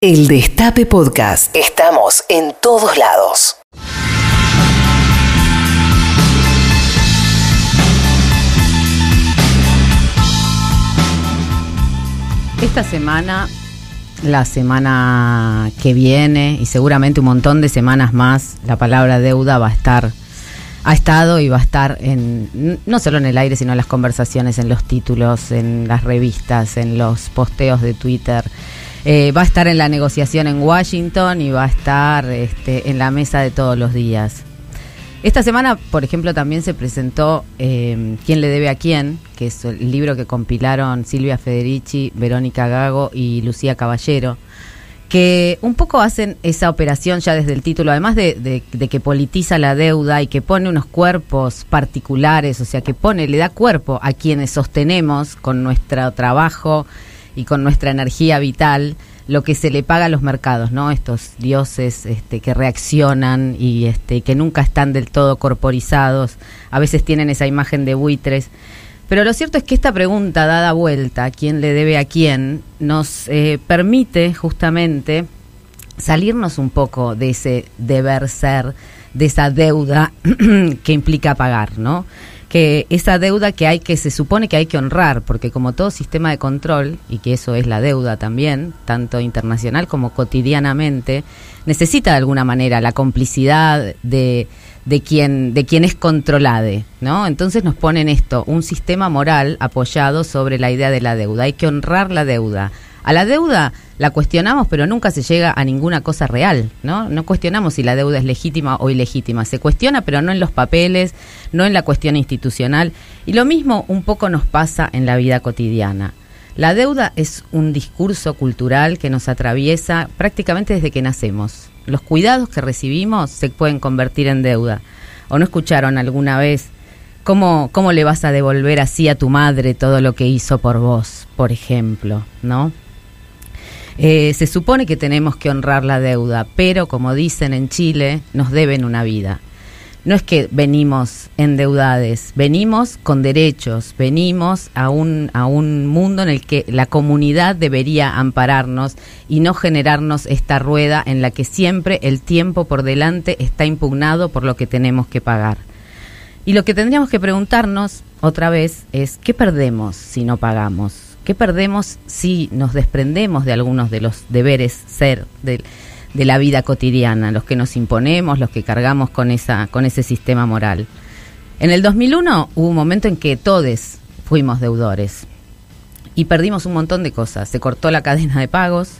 El Destape Podcast. Estamos en todos lados. Esta semana, la semana que viene y seguramente un montón de semanas más, la palabra deuda va a estar, ha estado y va a estar en, no solo en el aire, sino en las conversaciones, en los títulos, en las revistas, en los posteos de Twitter eh, va a estar en la negociación en Washington y va a estar este, en la mesa de todos los días. Esta semana, por ejemplo, también se presentó eh, ¿Quién le debe a quién? que es el libro que compilaron Silvia Federici, Verónica Gago y Lucía Caballero, que un poco hacen esa operación ya desde el título, además de, de, que politiza la deuda y que pone unos cuerpos particulares, o sea, que pone, le da cuerpo a quienes sostenemos con nuestro trabajo y con nuestra energía vital lo que se le paga a los mercados, ¿no? Estos dioses este, que reaccionan y este, que nunca están del todo corporizados, a veces tienen esa imagen de buitres. Pero lo cierto es que esta pregunta dada vuelta, ¿quién le debe a quién?, nos eh, permite justamente salirnos un poco de ese deber ser, de esa deuda que implica pagar, ¿no? Que esa deuda que hay que se supone que hay que honrar, porque como todo sistema de control, y que eso es la deuda también, tanto internacional como cotidianamente, necesita de alguna manera la complicidad de, de quien, de quien es controlade, ¿no? Entonces nos ponen esto, un sistema moral apoyado sobre la idea de la deuda. Hay que honrar la deuda. A la deuda la cuestionamos, pero nunca se llega a ninguna cosa real, ¿no? No cuestionamos si la deuda es legítima o ilegítima. Se cuestiona, pero no en los papeles, no en la cuestión institucional. Y lo mismo un poco nos pasa en la vida cotidiana. La deuda es un discurso cultural que nos atraviesa prácticamente desde que nacemos. Los cuidados que recibimos se pueden convertir en deuda. ¿O no escucharon alguna vez cómo, cómo le vas a devolver así a tu madre todo lo que hizo por vos, por ejemplo, ¿no? Eh, se supone que tenemos que honrar la deuda, pero como dicen en Chile, nos deben una vida. No es que venimos endeudades, venimos con derechos, venimos a un, a un mundo en el que la comunidad debería ampararnos y no generarnos esta rueda en la que siempre el tiempo por delante está impugnado por lo que tenemos que pagar. Y lo que tendríamos que preguntarnos otra vez es, ¿qué perdemos si no pagamos? ¿Qué perdemos si nos desprendemos de algunos de los deberes ser de, la vida cotidiana, los que nos imponemos, los que cargamos con, esa, con ese sistema moral? En el 2001 hubo un momento en que todos fuimos deudores y perdimos un montón de cosas. Se cortó la cadena de pagos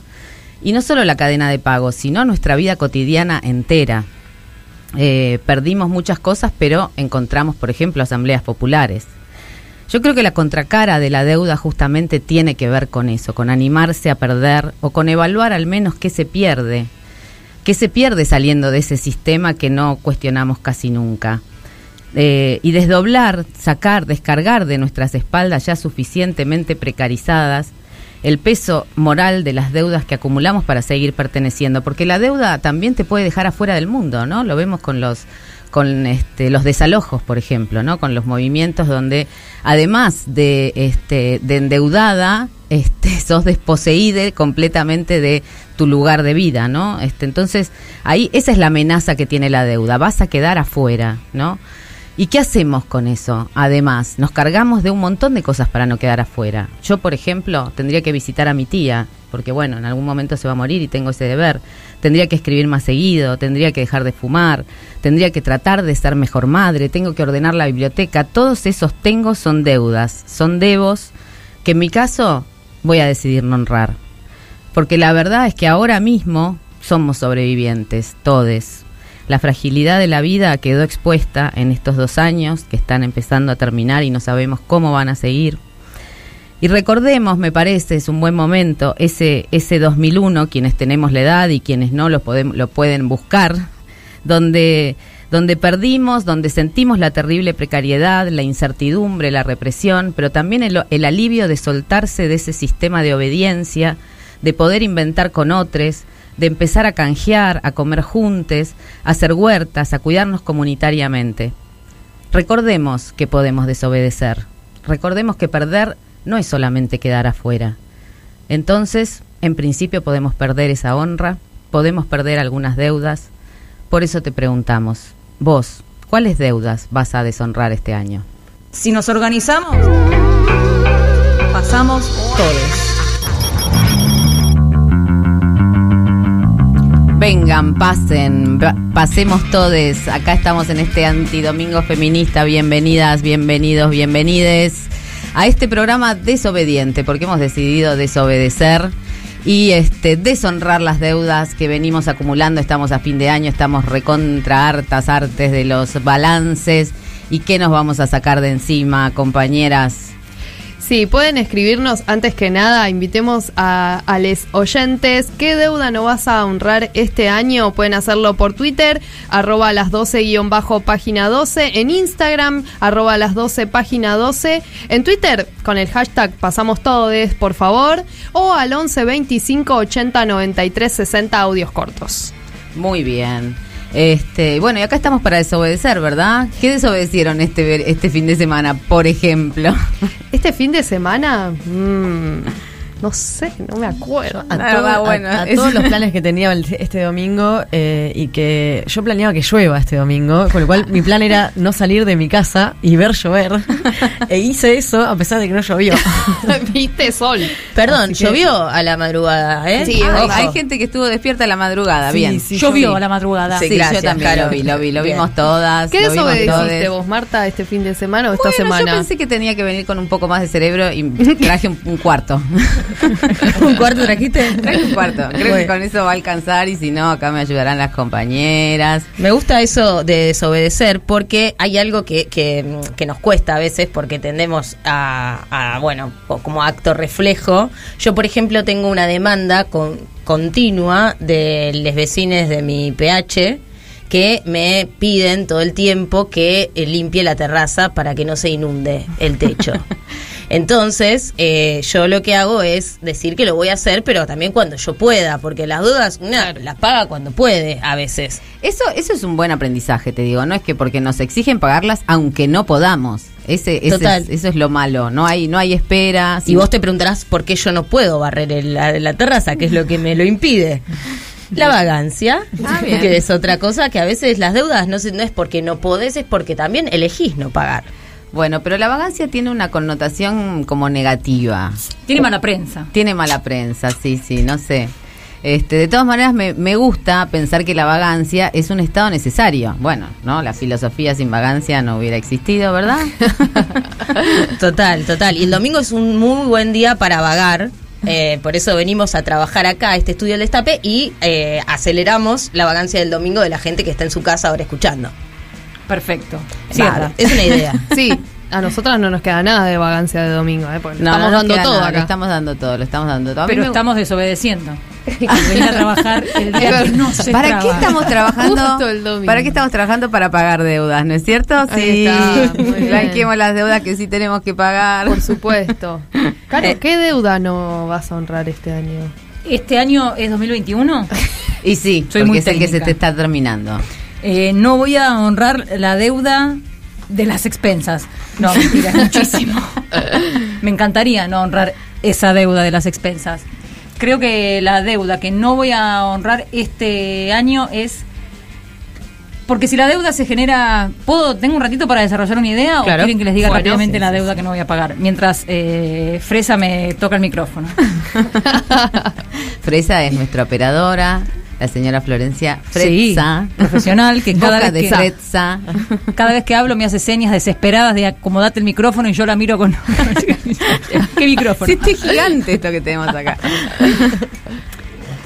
y no solo la cadena de pagos, sino nuestra vida cotidiana entera. Eh, perdimos muchas cosas, pero encontramos, por ejemplo, asambleas populares yo creo que la contracara de la deuda justamente tiene que ver con eso, con animarse a perder o con evaluar al menos qué se pierde, qué se pierde saliendo de ese sistema que no cuestionamos casi nunca. Eh, y desdoblar, sacar, descargar de nuestras espaldas ya suficientemente precarizadas el peso moral de las deudas que acumulamos para seguir perteneciendo, porque la deuda también te puede dejar afuera del mundo, ¿no? Lo vemos con los con este, los desalojos, por ejemplo, ¿no? Con los movimientos donde además de este de endeudada, este sos desposeída completamente de tu lugar de vida, ¿no? Este, entonces, ahí esa es la amenaza que tiene la deuda, vas a quedar afuera, ¿no? ¿Y qué hacemos con eso? Además, nos cargamos de un montón de cosas para no quedar afuera. Yo, por ejemplo, tendría que visitar a mi tía, porque bueno, en algún momento se va a morir y tengo ese deber. Tendría que escribir más seguido, tendría que dejar de fumar, tendría que tratar de ser mejor madre, tengo que ordenar la biblioteca. Todos esos tengo son deudas, son devos que en mi caso voy a decidir no honrar. Porque la verdad es que ahora mismo somos sobrevivientes, todes, la fragilidad de la vida quedó expuesta en estos dos años que están empezando a terminar y no sabemos cómo van a seguir. Y recordemos, me parece, es un buen momento, ese, ese 2001, quienes tenemos la edad y quienes no lo, podemos, lo pueden buscar, donde, donde perdimos, donde sentimos la terrible precariedad, la incertidumbre, la represión, pero también el, el alivio de soltarse de ese sistema de obediencia, de poder inventar con otros, de empezar a canjear, a comer juntos, a hacer huertas, a cuidarnos comunitariamente. Recordemos que podemos desobedecer. Recordemos que perder no es solamente quedar afuera. Entonces, En principio podemos perder esa honra, podemos perder algunas deudas. Por eso te preguntamos, vos, ¿cuáles deudas vas a deshonrar este año? Si nos organizamos, pasamos todos. Vengan, pasen, pa- pasemos todos. Acá estamos en este antidomingo feminista. Bienvenidas, bienvenidos, bienvenides a este programa desobediente, porque hemos decidido desobedecer y este deshonrar las deudas que venimos acumulando. Estamos a fin de año, estamos recontra hartas, artes de los balances. ¿Y qué nos vamos a sacar de encima, compañeras? Sí, pueden escribirnos antes que nada, invitemos a, a les oyentes. ¿Qué deuda no vas a honrar este año? Pueden hacerlo por Twitter, arroba las 12 guion bajo página 12, en Instagram, arroba las 12 página 12, en Twitter con el hashtag pasamos todes, por favor, o al 11 25 80 93 60 audios cortos. Muy bien. Este, bueno, y acá estamos para desobedecer, ¿verdad? ¿Qué desobedecieron este este fin de semana, por ejemplo? Este fin de semana, mm, no sé, no me acuerdo. a, La todo- verdad, a- bueno, a es- todos los planes que tenía el- este domingo eh, y que yo planeaba que llueva este domingo, con lo cual mi plan era no salir de mi casa y ver llover. e hice eso a pesar de que no llovió. Viste sol. Perdón, que- llovió a la madrugada, ¿eh? Sí, ojo. hay gente que estuvo despierta a la madrugada, Sí, bien. sí, Llovió a la madrugada. Sí, Sí, yo gracias, también lo vi, lo vi, lo Bien. vimos todas. ¿Qué desobedeciste vos, Marta, este fin de semana o esta Bueno, semana? yo pensé que tenía que venir con un poco más de cerebro y traje un, un cuarto. ¿Un cuarto trajiste? traje un cuarto. Creo que con eso va a alcanzar y si no, acá me ayudarán las compañeras. Me gusta eso de desobedecer porque hay algo que, que, que nos cuesta a veces porque tendemos a, a, bueno, como acto reflejo. Yo, por ejemplo, tengo una demanda con, continua de los vecinos de mi PH que me piden todo el tiempo que limpie la terraza para que no se inunde el techo. Entonces, eh, yo lo que hago es decir que lo voy a hacer, pero también cuando yo pueda, porque las dudas una las paga cuando puede a veces. Eso, eso es un buen aprendizaje, te digo. No es que porque nos exigen pagarlas, aunque no podamos. Ese, ese Total. es- eso es lo malo. No hay, no hay espera. Y vos te preguntarás por qué yo no puedo barrer el- la, la terraza, que es lo que me lo impide. La vagancia, Ah, que es otra cosa que a veces las deudas no, no es porque no podés, es porque también elegís no pagar. Bueno, pero la vagancia tiene una connotación como negativa. Tiene mala prensa. Tiene mala prensa, sí, sí, no sé. Este, de todas maneras, me, me gusta pensar que la vagancia es un estado necesario. Bueno, ¿no? La filosofía sin vagancia no hubiera existido, ¿verdad? Total, total. Y el domingo es un muy buen día para vagar. eh, por eso venimos a trabajar acá, a este estudio del Destape, y eh, aceleramos la vagancia del domingo de la gente que está en su casa ahora escuchando. Perfecto. Claro, es una idea. Sí, a nosotras no nos queda nada de vagancia de domingo, ¿eh? Porque No, estamos no nos dando queda todo nada, acá. Lo estamos dando todo, lo estamos dando todo. A mí Pero me- estamos desobedeciendo. Venir a trabajar el día que no se ¿Para qué trabaja. estamos trabajando? Justo el domingo. ¿Para qué estamos trabajando? Para pagar deudas, ¿no es cierto? Ahí está, muy bien. Blanqueemos las deudas que sí tenemos que pagar. Por supuesto. Caro, Eh. ¿qué deuda no vas a honrar este año? Este año es 2021. Y sí, Soy porque muy es el que se técnica. te está terminando. Eh, no voy a honrar la deuda de las expensas. No, mentira, es muchísimo. Me encantaría no honrar esa deuda de las expensas. Creo que la deuda que no voy a honrar este año es porque si la deuda se genera, ¿puedo tengo un ratito para desarrollar una idea Claro. o quieren que les diga Bueno, rápidamente sí, la sí, deuda que no voy a pagar? Mientras eh, Fresa me toca el micrófono. Fresa es nuestra operadora, la señora Florencia Sí, Fresa. profesional que cada vez de que. Cada vez que hablo me hace señas desesperadas de acomodate el micrófono y yo la miro con... ¿Qué micrófono? Sí, este gigante esto que tenemos acá.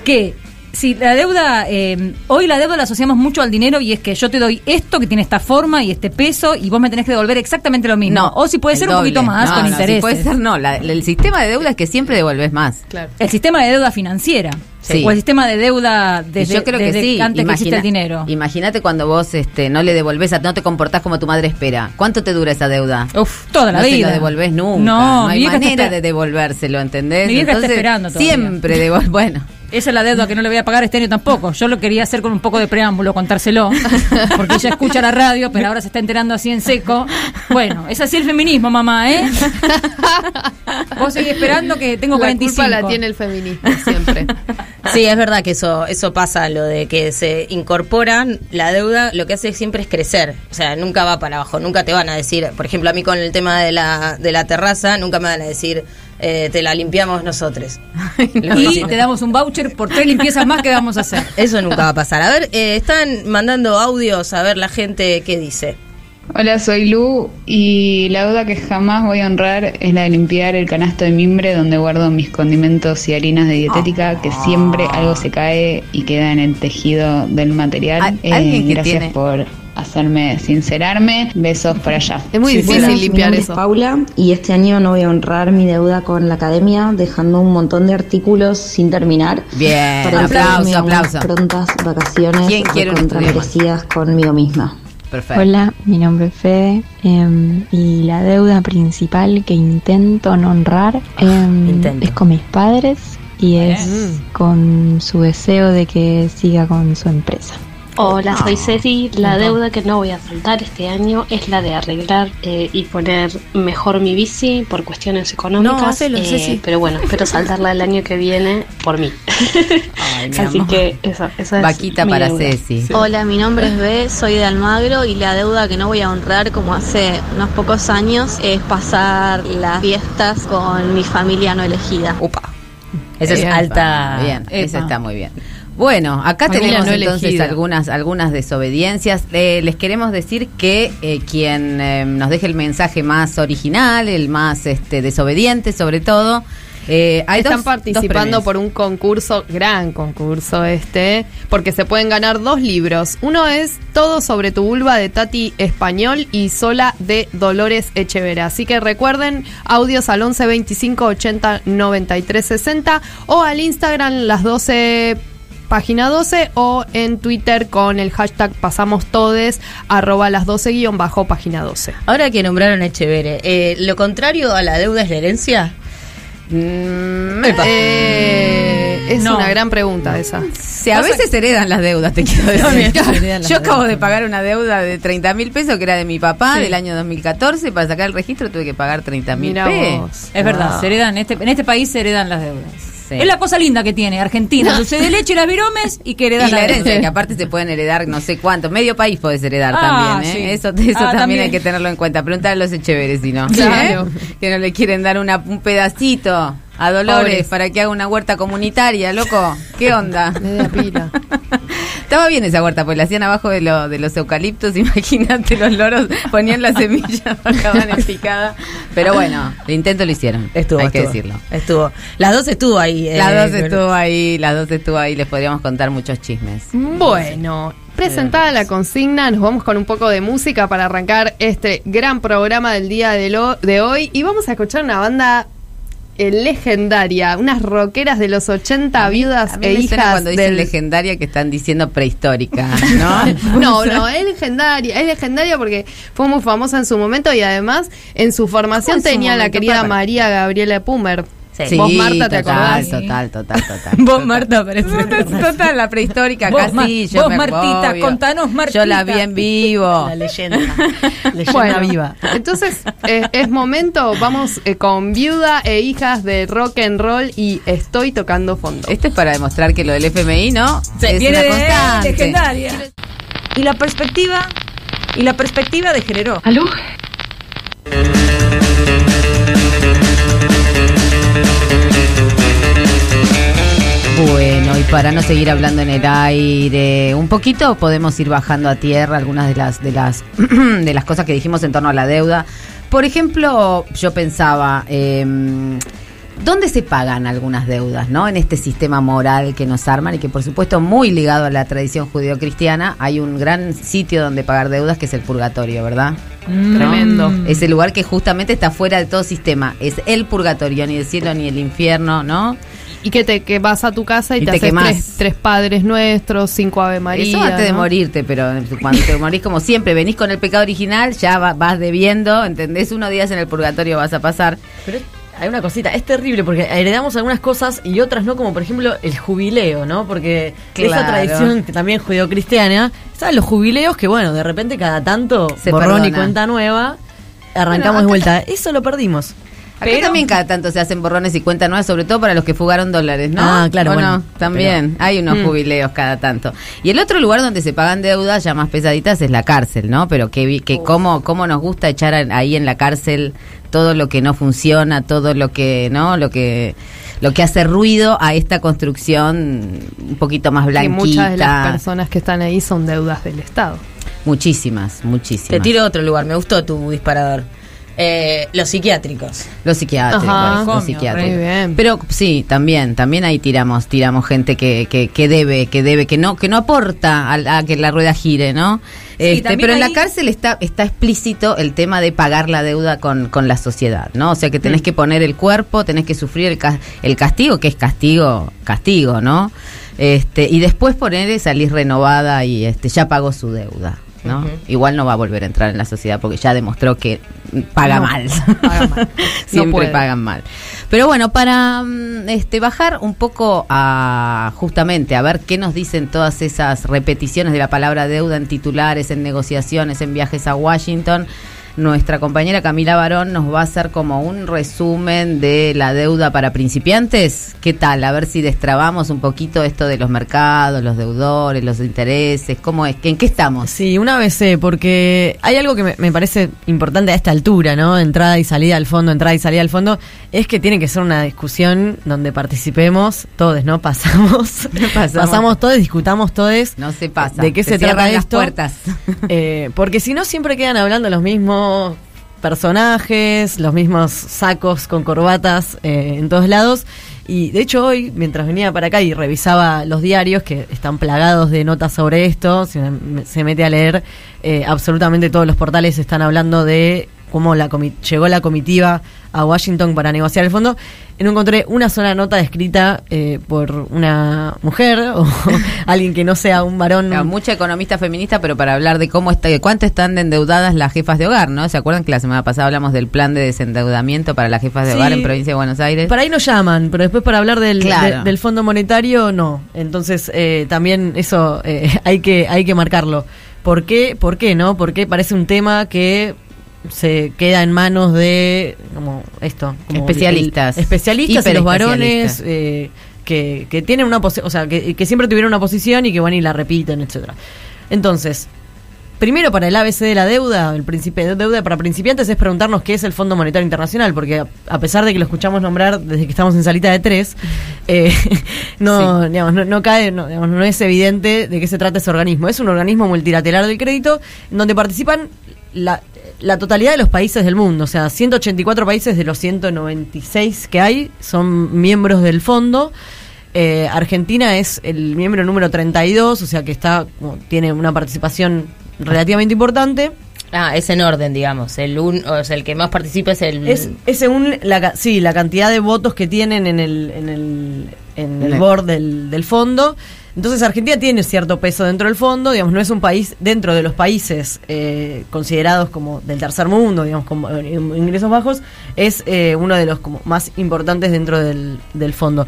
Que si la deuda, eh, hoy la deuda la asociamos mucho al dinero y es que yo te doy esto que tiene esta forma y este peso y vos me tenés que devolver exactamente lo mismo. o si puede ser un poquito más No, con no, intereses. Si puede ser no. La- el sistema de deuda es que siempre devolves más. Claro. El sistema de deuda financiera. Sí. O el sistema de deuda desde, yo creo desde que sí. antes que existe Imagina- el dinero. Imagínate cuando vos este, no le devolvés, a- no te comportás como tu madre espera. ¿Cuánto te dura esa deuda? Uf, toda la no vida. se lo devolvés nunca. No, No, hay está manera de devolvérselo, ¿entendés? Mi vieja está Entonces, esperando todavía. Siempre devol Bueno, Esa es la deuda que no le voy a pagar este año tampoco. Yo lo quería hacer con un poco de preámbulo, contárselo, porque ella escucha la radio, pero ahora se está enterando así en seco. Bueno, es así el feminismo, mamá, ¿eh? Vos seguís esperando que tengo La 45. culpa la tiene el feminismo siempre. Sí, es verdad que eso eso pasa, lo de que se incorporan la deuda, lo que hace siempre es crecer, o sea, nunca va para abajo, nunca te van a decir, por ejemplo, a mí con el tema de la, de la terraza, nunca me van a decir, eh, te la limpiamos nosotros. Y te damos un voucher por tres limpiezas más que vamos a hacer. Eso nunca va a pasar. A ver, eh, están mandando audios a ver la gente qué dice. Hola, soy Lu y la deuda que jamás voy a honrar es la de limpiar el canasto de mimbre donde guardo mis condimentos y harinas de dietética, que siempre algo se cae y queda en el tejido del material. Eh, Al- alguien que gracias tiene- por hacerme sincerarme. Besos para allá. Es muy Sí, difícil hola. limpiar Mi nombre eso. Es Paula y este año no voy a honrar mi deuda con la academia dejando un montón de artículos sin terminar. Bien, para aplauso, aplauso. prontas vacaciones ¿Quién quiere un estudio más? merecidas conmigo misma. Perfecto. Hola, mi nombre es Fede em, y la deuda principal que intento no honrar Intento. es con mis padres y es con su deseo de que siga con su empresa. Hola, soy Ceci. La deuda que no voy a afrontar este año es la de arreglar eh, y poner mejor mi bici por cuestiones económicas. No, hacelo, eh, Ceci. Pero bueno, espero saltarla el año que viene por mí. Ay, Así amor. que eso, eso es Vaquita mi para deuda. Ceci. Hola, mi nombre es B, soy de Almagro y la deuda que no voy a honrar como hace unos pocos años es pasar las fiestas con mi familia no elegida. Upa. Esa es alta. Bien, esa está muy bien. Bueno, acá tenemos no entonces algunas, algunas desobediencias. Eh, les queremos decir que eh, quien eh, nos deje el mensaje más original, el más este, desobediente sobre todo, eh, hay Están dos- participando por un concurso, gran concurso este, porque se pueden ganar dos libros. Uno es Todo sobre tu vulva de Tati Español y Sola de Dolores Echevera. Así que recuerden, audios al 11 25 80 93 60 o al Instagram las 12 página 12 o en Twitter con el hashtag pasamos todes arroba las 12 guion bajo página 12. Ahora que nombraron a Echevere, eh, ¿lo contrario a la deuda es la herencia? Mm. Eh, es No. una gran pregunta esa. Sí, a veces heredan las deudas, te quiero decir. se Yo acabo deudas. de pagar una deuda de 30 mil pesos que era de mi papá del año 2014. Para sacar el registro tuve que pagar 30 mil pesos. Es verdad, se heredan, en este, en este país se heredan las deudas. Sí. Es la cosa linda que tiene Argentina, dulce de leche y las viromes y que heredan Y la las herencia, que aparte se pueden heredar no sé cuánto. Medio país podés heredar Ah, también, ¿eh? sí. Eso, eso Ah, también, también. hay que tenerlo en cuenta. Preguntar a los echeveres si no. Claro. ¿Eh? Que no le quieren dar una, un pedacito a Dolores Pobres. para que haga una huerta comunitaria, loco. ¿Qué onda? Media pila. Estaba bien esa huerta, pues la hacían abajo de, lo, de los eucaliptos, imagínate, los loros ponían la semilla, acaban en picada. Pero bueno, el intento lo hicieron, Estuvo, hay que estuvo. decirlo. Estuvo. Las dos estuvo ahí. eh, Las dos estuvo ahí, las dos estuvo ahí, les podríamos contar muchos chismes. Bueno, presentada la consigna, nos vamos con un poco de música para arrancar este gran programa del día de, lo, de hoy y vamos a escuchar una banda legendaria, unas rockeras de los 80 viudas A mí e me suena hijas cuando dicen del... legendaria que están diciendo prehistórica, ¿no? No, no, es legendaria, es legendaria porque fue muy famosa en su momento y además en su formación en su tenía la querida para- María Gabriela Pumer. Sí. Vos, Marta, ¿te total, acordás? Total, total, total. Vos, total. Marta, parece. Total, la prehistórica Vos, casi. Yo vos, me Martita, obvio. contanos, Martita. Yo la vi en vivo. La leyenda. leyenda Bueno, viva. entonces eh, es momento, vamos eh, con viuda e hijas de rock and roll y estoy tocando fondo. Esto es para demostrar que lo del FMI, ¿no? es Viene una de constante. legendaria. Y la perspectiva, y la perspectiva de género. ¿Aló? Bueno, y para no seguir hablando en el aire, un poquito podemos ir bajando a tierra algunas de las de las de las cosas que dijimos en torno a la deuda. Por ejemplo, yo pensaba, em, ¿dónde se pagan algunas deudas, no? En este sistema moral que nos arman y que, por supuesto, muy ligado a la tradición judeocristiana, hay un gran sitio donde pagar deudas que es el purgatorio, ¿verdad? Tremendo. ¿No? Es el lugar que justamente está fuera de todo sistema. Es el purgatorio, ni el cielo ni el infierno, ¿no? Y que te que vas a tu casa y, Y te, te haces tres, tres padres nuestros, cinco Ave María. Eso antes de morirte, pero cuando te morís como siempre, venís con el pecado original, ya va- vas debiendo, ¿entendés? Unos días en el purgatorio vas a pasar. Pero hay una cosita, es terrible porque heredamos algunas cosas y otras no, como por ejemplo el jubileo, ¿no? Porque esa tradición que también judeocristiana, ¿sabes? Los jubileos que, bueno, de repente cada tanto Se borrón y perdona. cuenta nueva, arrancamos de vuelta. Eso lo perdimos. Acá Pero- también cada tanto se hacen borrones y cuentas nuevas, sobre todo para los que fugaron dólares, ¿no? Ah, claro, ¿O bueno, no? También pero- hay unos Mm. jubileos cada tanto. Y el otro lugar donde se pagan deudas ya más pesaditas es la cárcel, ¿no? Pero que, vi- que cómo, cómo nos gusta echar ahí en la cárcel todo lo que no funciona, todo lo que, ¿no? Lo que lo que hace ruido a esta construcción un poquito más Que blanquita. muchas de las personas que están ahí son deudas del Estado. Muchísimas, muchísimas. Te tiro a otro lugar, me gustó tu disparador. Eh, los psiquiátricos. Los psiquiátricos, Ajá. los psiquiátricos. muy bien. Pero sí, también, también ahí tiramos, tiramos gente que, que, que debe, que debe, que no, que no aporta a, a que la rueda gire, ¿no? Este, pero en la cárcel está, está explícito el tema de pagar la deuda con, con la sociedad, ¿no? O sea que tenés Mm. que poner el cuerpo, tenés que sufrir el, ca- el castigo, que es castigo, castigo, ¿no? Este, y después poner salir renovada y este, ya pagó su deuda. ¿No? Igual no va a volver a entrar en la sociedad porque ya demostró que paga No, mal. paga mal. Siempre pagan mal. Pero bueno, para mm, este bajar un poco a justamente a ver qué nos dicen todas esas repeticiones de la palabra deuda en titulares, en negociaciones, en viajes a Washington. Nuestra compañera Camila Barón nos va a hacer como un resumen de la deuda para principiantes. ¿Qué tal? A ver si destrabamos un poquito esto de los mercados, los deudores, los intereses. ¿Cómo es? ¿En qué estamos? Sí, una vez sé, porque hay algo que me, me parece importante a esta altura, ¿no? Entrada y salida al fondo, entrada y salida al fondo, es que tiene que ser una discusión donde participemos todos, ¿no? Pasamos, Pasamos. pasamos, todos, discutamos todos. No se pasa. ¿De qué se, trata cierran las esto? puertas. Eh, porque si no, siempre quedan hablando los mismos personajes, los mismos sacos con corbatas eh, en todos lados. Y de hecho hoy, mientras venía para acá y revisaba los diarios que están plagados de notas sobre esto, si se mete a leer, eh, absolutamente todos los portales están hablando de cómo la llegó la comitiva a Washington para negociar el fondo. No encontré una sola nota escrita eh, por una mujer o alguien que no sea un varón. Claro, mucha economista feminista, pero para hablar de cómo está, cuánto están de endeudadas las jefas de hogar, ¿no? ¿Se acuerdan que la semana pasada hablamos del plan de desendeudamiento para las jefas de Sí. hogar en provincia de Buenos Aires? Para ahí nos llaman, pero después para hablar del, Claro. de- del Fondo Monetario, no. Entonces, eh, también eso eh, hay que hay que marcarlo. ¿Por qué? ¿Por qué no? Porque parece un tema que se queda en manos de como esto como Especialistas. el- especialistas y los varones eh, que, que tienen una o sea que, que siempre tuvieron una posición y que van y la repiten etcétera entonces Primero, para el ABC de la deuda, el principio de deuda para principiantes es preguntarnos qué es el Fondo Monetario Internacional, porque a, a pesar de que lo escuchamos nombrar desde que estamos en salita de tres, eh, no, digamos, no, no cae, no, digamos, no es evidente de qué se trata ese organismo. Es un organismo multilateral del crédito donde participan la, la totalidad de los países del mundo, o sea, 184 países de los 196 que hay son miembros del fondo. Eh, Argentina es el miembro número 32, o sea que está como, tiene una participación relativamente importante. Ah, es en orden, digamos. El un, o sea, el que más participa es el. Es, es según la, sí, la cantidad de votos que tienen en el, en el, en el board del, del fondo. Entonces Argentina tiene cierto peso dentro del fondo, digamos, no es un país dentro de los países eh, considerados como del tercer mundo, digamos, como eh, ingresos bajos, es eh, uno de los como más importantes dentro del, del fondo.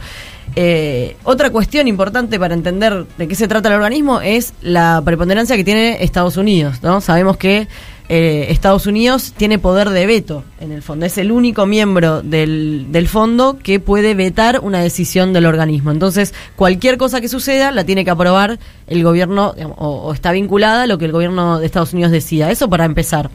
Eh, otra cuestión importante para entender de qué se trata el organismo es la preponderancia que tiene Estados Unidos, ¿no? Sabemos que eh, Estados Unidos tiene poder de veto en el fondo. Es el único miembro del, del fondo que puede vetar una decisión del organismo. Entonces, cualquier cosa que suceda la tiene que aprobar el gobierno o está vinculada a lo que el gobierno de Estados Unidos decida. Eso para empezar.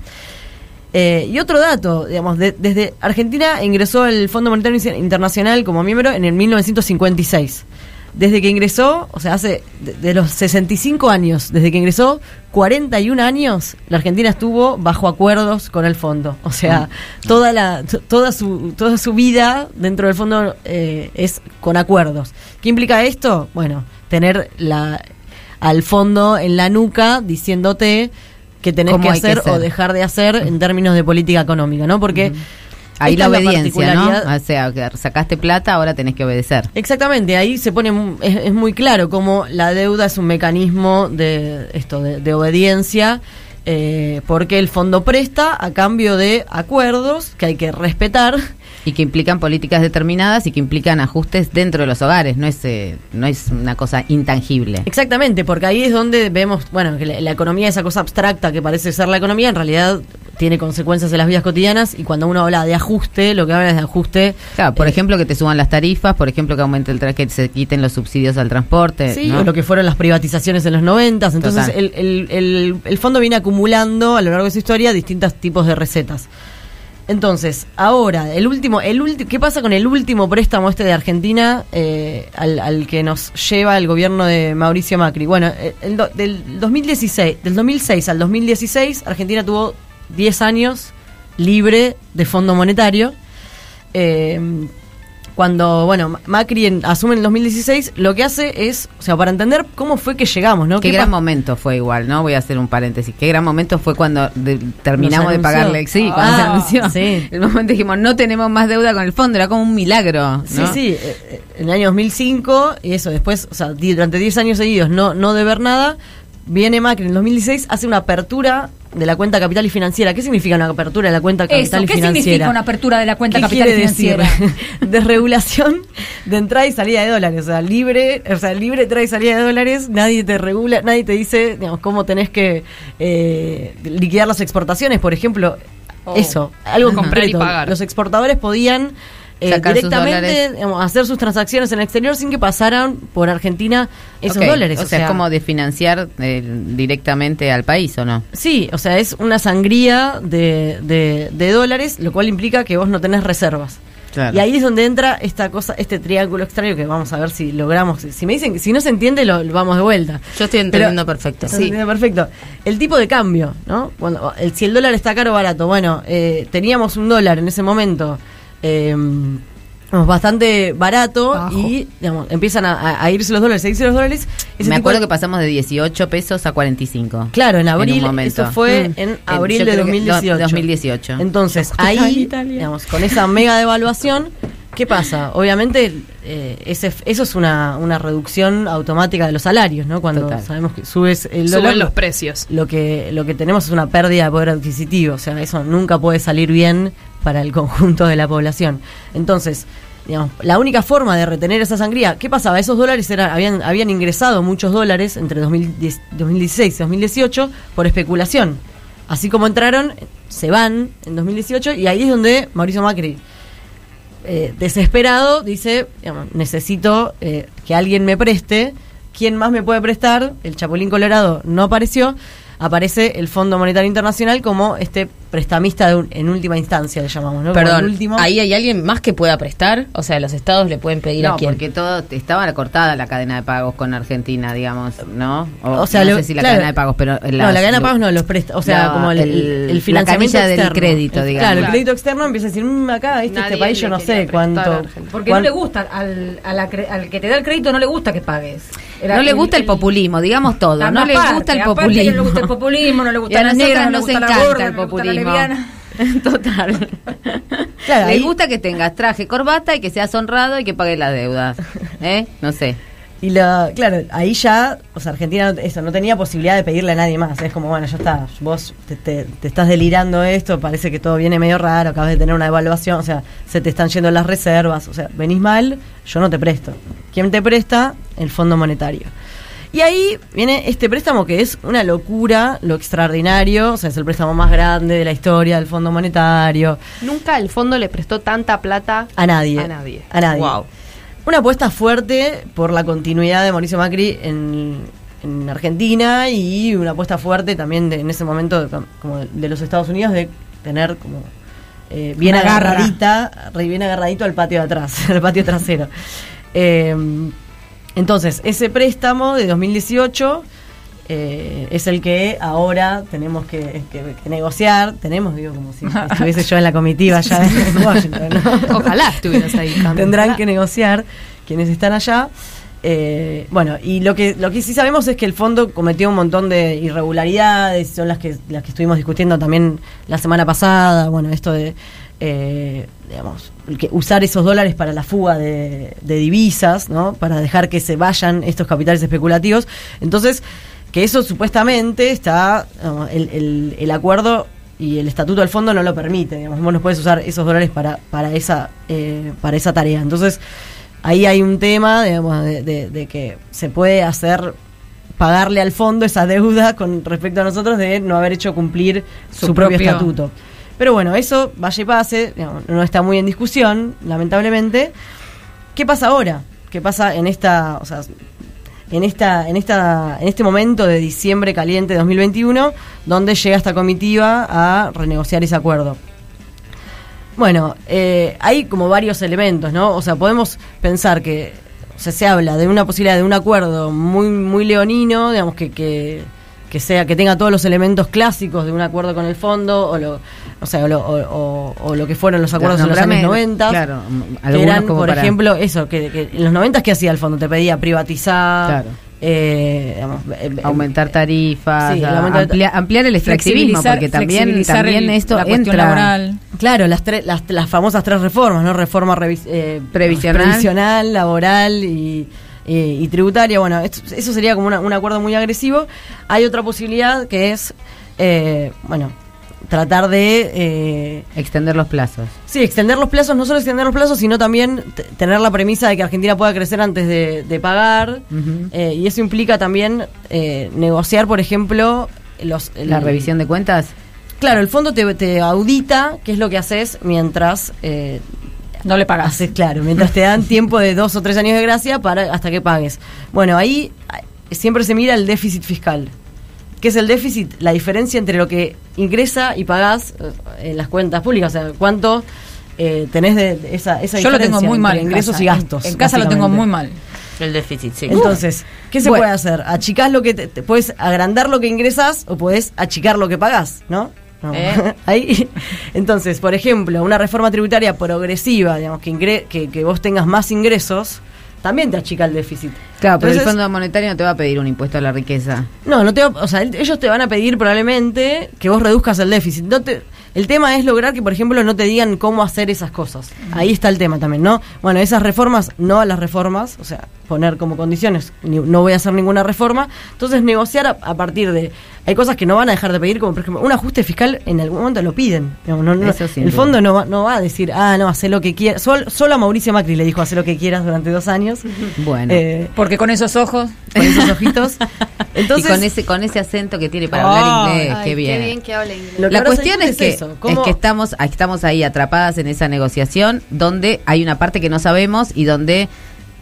Eh, y otro dato, digamos, de- desde Argentina ingresó el Fondo Monetario Internacional como miembro en el 1956. Desde que ingresó, o sea, hace de, de los 65 años, desde que ingresó, 41 años, la Argentina estuvo bajo acuerdos con el fondo. O sea, toda la toda su toda su vida dentro del fondo eh, es con acuerdos. ¿Qué implica esto? Bueno, tener la al fondo en la nuca diciéndote que tenés ¿Cómo que hay que hacer hacer? o dejar de hacer en términos de política económica, ¿no? Porque Ahí esta la obediencia, ¿no? O sea, que sacaste plata, ahora tenés que obedecer. Exactamente, ahí se pone es, es muy claro cómo la deuda es un mecanismo de esto de, de obediencia eh, porque el fondo presta a cambio de acuerdos que hay que respetar. Y que implican políticas determinadas y que implican ajustes dentro de los hogares, no es, eh, no es una cosa intangible. Exactamente, porque ahí es donde vemos, bueno, que la, la economía, esa cosa abstracta que parece ser la economía, en realidad tiene consecuencias en las vidas cotidianas y cuando uno habla de ajuste, lo que habla es de ajuste. Claro, por eh, ejemplo, que te suban las tarifas, por ejemplo, que aumente el tra- que se quiten los subsidios al transporte. Sí, ¿no? o lo que fueron las privatizaciones en los noventas. Entonces, el- el- el fondo viene acumulando a lo largo de su historia distintos tipos de recetas. Entonces, ahora, el último, el último, ¿qué pasa con el último préstamo este de Argentina eh, al, que nos lleva el gobierno de Mauricio Macri? Bueno, eh, del 2016, del 2006 al 2016, Argentina tuvo 10 años libre de Fondo Monetario. Eh, cuando, bueno, Macri en- asume en el 2016, lo que hace es, o sea, para entender cómo fue que llegamos, ¿no? Qué ¿Qué gran momento fue igual, ¿no? Voy a hacer un paréntesis. Qué gran momento fue cuando de- terminamos de pagarle. Sí, cuando Ah, se anunció. sí. El momento dijimos, no tenemos más deuda con el fondo, era como un milagro. ¿no? Sí, sí, eh, eh, en el año 2005, y eso, después, o sea, durante 10 años seguidos no, no deber nada, viene Macri en el 2016, hace una apertura de la cuenta capital y financiera. ¿Qué significa una apertura de la cuenta Eso, capital y ¿qué financiera? significa una apertura de la cuenta ¿Qué capital y quiere decir? financiera? Desregulación de entrada y salida de dólares. O sea, libre, o sea, libre entrada y salida de dólares, nadie te regula, nadie te dice, digamos, cómo tenés que eh, liquidar las exportaciones, por ejemplo. Oh. Eso, algo pagar. Los exportadores podían eh, directamente digamos, hacer sus transacciones en el exterior sin que pasaran por Argentina esos dólares. O, sea, es como de financiar eh, directamente al país, ¿o no? Sí, o sea, es una sangría de, de- de dólares, lo cual implica que vos no tenés reservas. Claro. Y ahí es donde entra esta cosa, este triángulo extraño que vamos a ver si logramos. Si me dicen que si no se entiende, lo, lo vamos de vuelta. Yo estoy entendiendo perfecto. Sí. Perfecto. El tipo de cambio, ¿no? Cuando el, si el dólar está caro o barato, bueno, eh, teníamos un dólar en ese momento. Eh, bastante barato y digamos, empiezan a, irse los dólares, a irse los dólares. Ese Me acuerdo de- que pasamos de 18 pesos a 45. Claro, en abril, un momento. eso fue Mm. en En- abril de creo que 2018. do- 2018. Entonces, en ahí, digamos, con esa mega devaluación, ¿qué pasa? Obviamente, eh, ese, eso es una, una reducción automática de los salarios, ¿no? Cuando Total. sabemos que subes el Suben dólar. los precios. Lo que, lo que tenemos es una pérdida de poder adquisitivo, o sea, eso nunca puede salir bien para el conjunto de la población. Entonces, digamos, la única forma de retener esa sangría, ¿qué pasaba? Esos dólares eran, habían, habían ingresado muchos dólares entre 2010 2016 y 2018 por especulación. Así como entraron, se van en 2018 y ahí es donde Mauricio Macri, eh, desesperado, dice, necesito eh, que alguien me preste. ¿Quién más me puede prestar? El Chapulín Colorado no apareció. Aparece el Fondo Monetario Internacional como este prestamista de un- en última instancia, le llamamos, ¿no? Perdón, último. ¿ahí hay alguien más que pueda prestar? O sea, los estados le pueden pedir No, a quién. porque todo estaba cortada la cadena de pagos con Argentina, digamos, ¿no? O sea, no lo- sé si la claro. cadena de pagos, pero no, la cadena de pagos no, los presta, o sea, como el, el- el, la financiamiento del crédito, digamos. Claro, el crédito externo empieza a decir, "Mm, acá, este, este país yo no sé cuánto. Porque cuán- no le gusta, al, a la cre- al que te da el crédito no le gusta que pagues. Era No le gusta el, populismo, digamos todo. la No le gusta el populismo. no le gusta el populismo, no le Y gusta a la negra, no nos gusta la encanta gorda, el no le gusta la populismo. lesbiana. Total. Claro, Le ahí- gusta que tengas traje, corbata y que seas honrado y que pagues las deudas. ¿Eh? No sé. Y la, claro, ahí ya, o sea, Argentina eso, no tenía posibilidad de pedirle a nadie más. Es como, bueno, ya está, vos te, te- te estás delirando esto, parece que todo viene medio raro, acabas de tener una evaluación, o sea, se te están yendo las reservas, o sea, venís mal, yo no te presto. ¿Quién te presta? El Fondo Monetario. Y ahí viene este préstamo que es una locura, lo extraordinario, o sea, es el préstamo más grande de la historia del Fondo Monetario. Nunca el fondo le prestó tanta plata A nadie. A nadie. A nadie. Wow. Una apuesta fuerte por la continuidad de Mauricio Macri en, en Argentina y una apuesta fuerte también de, en ese momento de, como de los Estados Unidos de tener como eh, bien Una garra. agarradita, re- bien agarradito al patio de atrás, al patio trasero. Eh, entonces, ese préstamo de 2018 eh, es el que ahora tenemos que, que- que negociar. Tenemos, digo, como si estuviese yo en la comitiva ya en Washington. ¿no? Ojalá estuvieras ahí. Cami, Tendrán ojalá. que negociar quienes están allá. Eh, bueno, y lo que lo que sí sabemos es que el fondo cometió un montón de irregularidades, son las que las que estuvimos discutiendo también la semana pasada. Bueno, esto de eh, digamos que usar esos dólares para la fuga de, de divisas, ¿no? Para dejar que se vayan estos capitales especulativos. Entonces que eso supuestamente está, el, el- el acuerdo y el estatuto del fondo no lo permite, digamos, vos no puedes usar esos dólares para, para, esa, eh, para esa tarea. Entonces, ahí hay un tema, digamos, de, de- de que se puede hacer pagarle al fondo esa deuda con respecto a nosotros de no haber hecho cumplir su, Su propio, propio. estatuto. Pero bueno, eso vaya y pase, digamos, no está muy en discusión, lamentablemente. ¿Qué pasa ahora? ¿Qué pasa en esta, o sea, en esta, en esta, en este momento de diciembre caliente de 2021, donde llega esta comitiva a renegociar ese acuerdo? Bueno, eh, hay como varios elementos, ¿no? O sea, podemos pensar que o sea, se habla de una posibilidad de un acuerdo muy, muy leonino, digamos que, que, que sea, que tenga todos los elementos clásicos de un acuerdo con el fondo, o lo, o sea, o lo, o- lo que fueron los acuerdos en los años 90. claro, que algunos eran, como por para- ejemplo, eso, que, que en los 90 ¿qué hacía el fondo? Te pedía privatizar, Claro. eh, digamos, eh, aumentar tarifas, Sí, ampliar el extractivismo, porque también, también el- esto la cuestión entra. laboral. Claro, las, tres las, las famosas tres reformas, ¿no? Reforma revis- eh, Previsional. previsional, laboral y, eh, y tributaria. Bueno, esto- eso sería como una- un acuerdo muy agresivo. Hay otra posibilidad que es, eh, bueno, tratar de... eh, Extender los plazos. Sí, extender los plazos, no solo extender los plazos, sino también tener la premisa de que Argentina pueda crecer antes de, de pagar. Eh, y eso implica también eh, negociar, por ejemplo, los, La revisión de cuentas. Claro, el fondo te, te audita qué es lo que haces mientras... No le pagas. haces, claro, mientras te dan tiempo de dos o tres años de gracia para hasta que pagues. Bueno, ahí eh, siempre se mira el déficit fiscal. ¿Qué es el déficit? La diferencia entre lo que ingresa y pagás eh, en las cuentas públicas. O sea, cuánto eh, tenés de, de esa, esa Yo lo tengo diferencia muy mal. entre ingresos casa. y gastos. En, en casa lo tengo muy mal. El déficit, sí. Entonces, ¿qué se Bueno. puede hacer? Achicás lo que te, te- puedes agrandar lo que ingresas o puedes achicar lo que pagás, ¿no? No. Eh. Ahí. Entonces, por ejemplo, una reforma tributaria progresiva, digamos, que, ingre- que, que vos tengas más ingresos, también te achica el déficit. Claro, pero el Fondo Monetario no te va a pedir un impuesto a la riqueza. no, no te va- o sea, el- ellos te van a pedir probablemente que vos reduzcas el déficit. No te, el tema es lograr que, por ejemplo, no te digan cómo hacer esas cosas. Ahí está el tema también, ¿no? Bueno, esas reformas, no a las reformas, o sea, poner como condiciones, no voy a hacer ninguna reforma. Entonces, negociar a, a partir de... Hay cosas que no van a dejar de pedir, como por ejemplo, un ajuste fiscal en algún momento lo piden. No- no- el fondo no va, no va a decir, ah, no, hace lo que quieras. Sol- solo a Mauricio Macri le dijo, hace lo que quieras durante dos años. Bueno. Eh, Porque con esos ojos. con esos ojitos. Entonces, y con ese con ese acento que tiene para hablar inglés, Ay, qué bien. Qué bien que habla inglés. La cuestión es que, eso, es ¿cómo- que estamos, estamos ahí atrapadas en esa negociación donde hay una parte que no sabemos y donde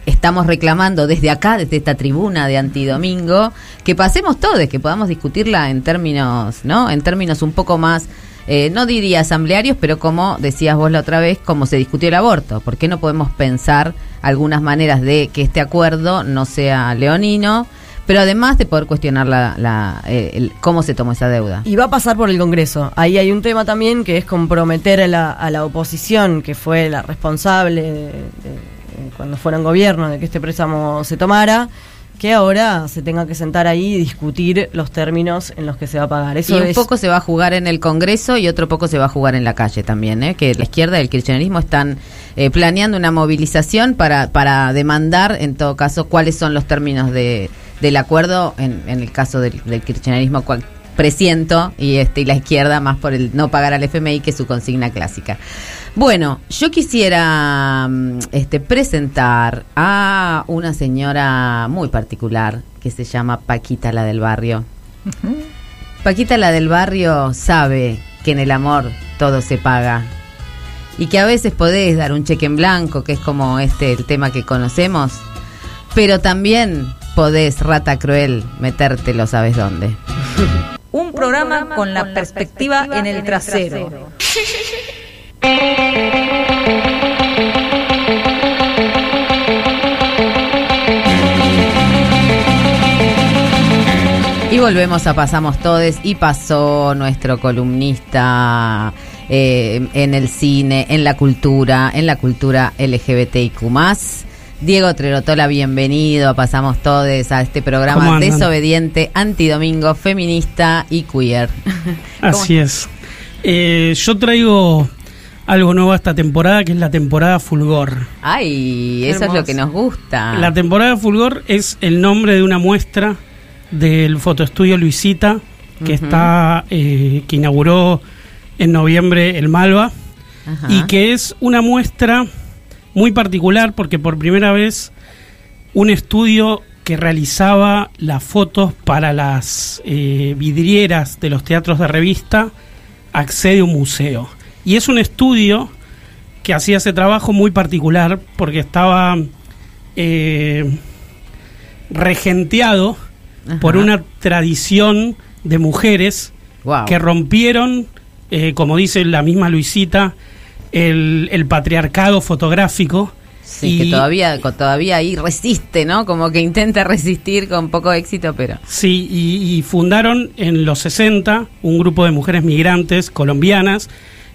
estamos reclamando desde acá, desde esta tribuna de Antidomingo, que pasemos todos, que podamos discutirla en términos, ¿no? En términos un poco más, eh, no diría asamblearios, pero como decías vos la otra vez, como se discutió el aborto. ¿Por qué no podemos pensar algunas maneras de que este acuerdo no sea leonino? Pero además de poder cuestionar la, la, eh, el- cómo se tomó esa deuda. Y va a pasar por el Congreso. Ahí hay un tema también que es comprometer a la, a la oposición, que fue la responsable de- de- de cuando fuera en gobierno de que este préstamo se tomara, que ahora se tenga que sentar ahí y discutir los términos en los que se va a pagar. Eso y un es, poco se va a jugar en el Congreso y otro poco se va a jugar en la calle también, ¿eh? que la izquierda y el kirchnerismo están eh, planeando una movilización para, para demandar, en todo caso, cuáles son los términos de, del acuerdo, en, en el caso del, del kirchnerismo, cual presiento, y, este, y la izquierda más por el no pagar al FMI, que es su consigna clásica. Bueno, yo quisiera mm, este, presentar a una señora muy particular que se llama Paquita la del barrio. Paquita la del barrio sabe que en el amor todo se paga y que a veces podés dar un cheque en blanco, que es como este el tema que conocemos, pero también podés, rata cruel, metértelo sabes dónde. Un programa con la perspectiva en el trasero. Y volvemos a Pasamos Todes y pasó nuestro columnista eh, en el cine, en la cultura, en la cultura LGBTIQ+. Diego Trerotola, bienvenido Pasamos Todes, a este ¿Cómo programa desobediente, antidomingo, feminista y queer. Así es. Eh, yo traigo algo nuevo esta temporada, que es la temporada Fulgor. Ay, eso es lo que nos gusta. La temporada Fulgor es el nombre de una muestra del fotoestudio Luisita, que está eh, que inauguró en noviembre el Malva Ajá. y que es una muestra muy particular porque por primera vez un estudio que realizaba las fotos para las eh, vidrieras de los teatros de revista accede a un museo. Y es un estudio que hacía ese trabajo muy particular porque estaba eh, regenteado Ajá. por una tradición de mujeres que rompieron, eh, como dice la misma Luisita, el, el patriarcado fotográfico. Sí, que todavía, todavía ahí resiste, ¿no? Como que intenta resistir con poco éxito, pero... Sí, y, y fundaron en los 60 un grupo de mujeres migrantes colombianas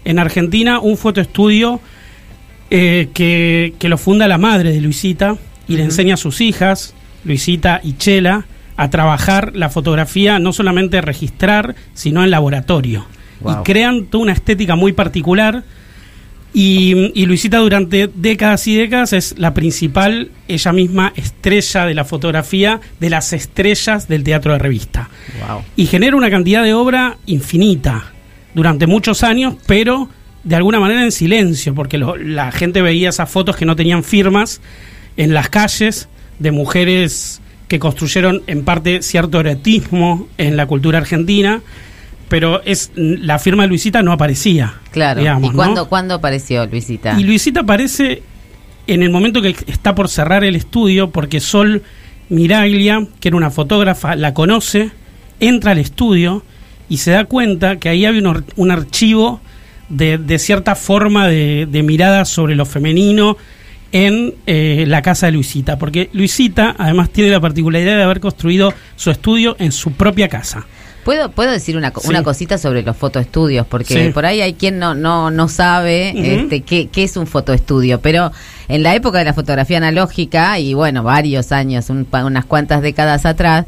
en Argentina un fotoestudio eh, que, que lo funda la madre de Luisita y le enseña a sus hijas, Luisita y Chela, a trabajar la fotografía, no solamente registrar, sino en laboratorio. Wow. Y crean toda una estética muy particular. Y, y Luisita durante décadas y décadas es la principal, ella misma, estrella de la fotografía, de las estrellas del teatro de revista. Wow. Y genera una cantidad de obra infinita durante muchos años, pero de alguna manera en silencio, porque lo- la gente veía esas fotos que no tenían firmas en las calles de mujeres que construyeron en parte cierto erotismo en la cultura argentina, pero es la firma de Luisita no aparecía. Claro. digamos, ¿Y ¿no? cuándo, cuándo apareció Luisita? Y Luisita aparece en el momento que está por cerrar el estudio porque Sol Miraglia, que era una fotógrafa, la conoce, entra al estudio y se da cuenta que ahí había un, un archivo de, de cierta forma de, de mirada sobre lo femenino en eh, la casa de Luisita, porque Luisita además tiene la particularidad de haber construido su estudio en su propia casa. ¿Puedo, puedo decir una, Sí. una cosita sobre los fotoestudios? Porque Sí. por ahí hay quien no, no, no sabe este, qué, qué es un fotoestudio. Pero en la época de la fotografía analógica, y bueno, varios años, un unas cuantas décadas atrás,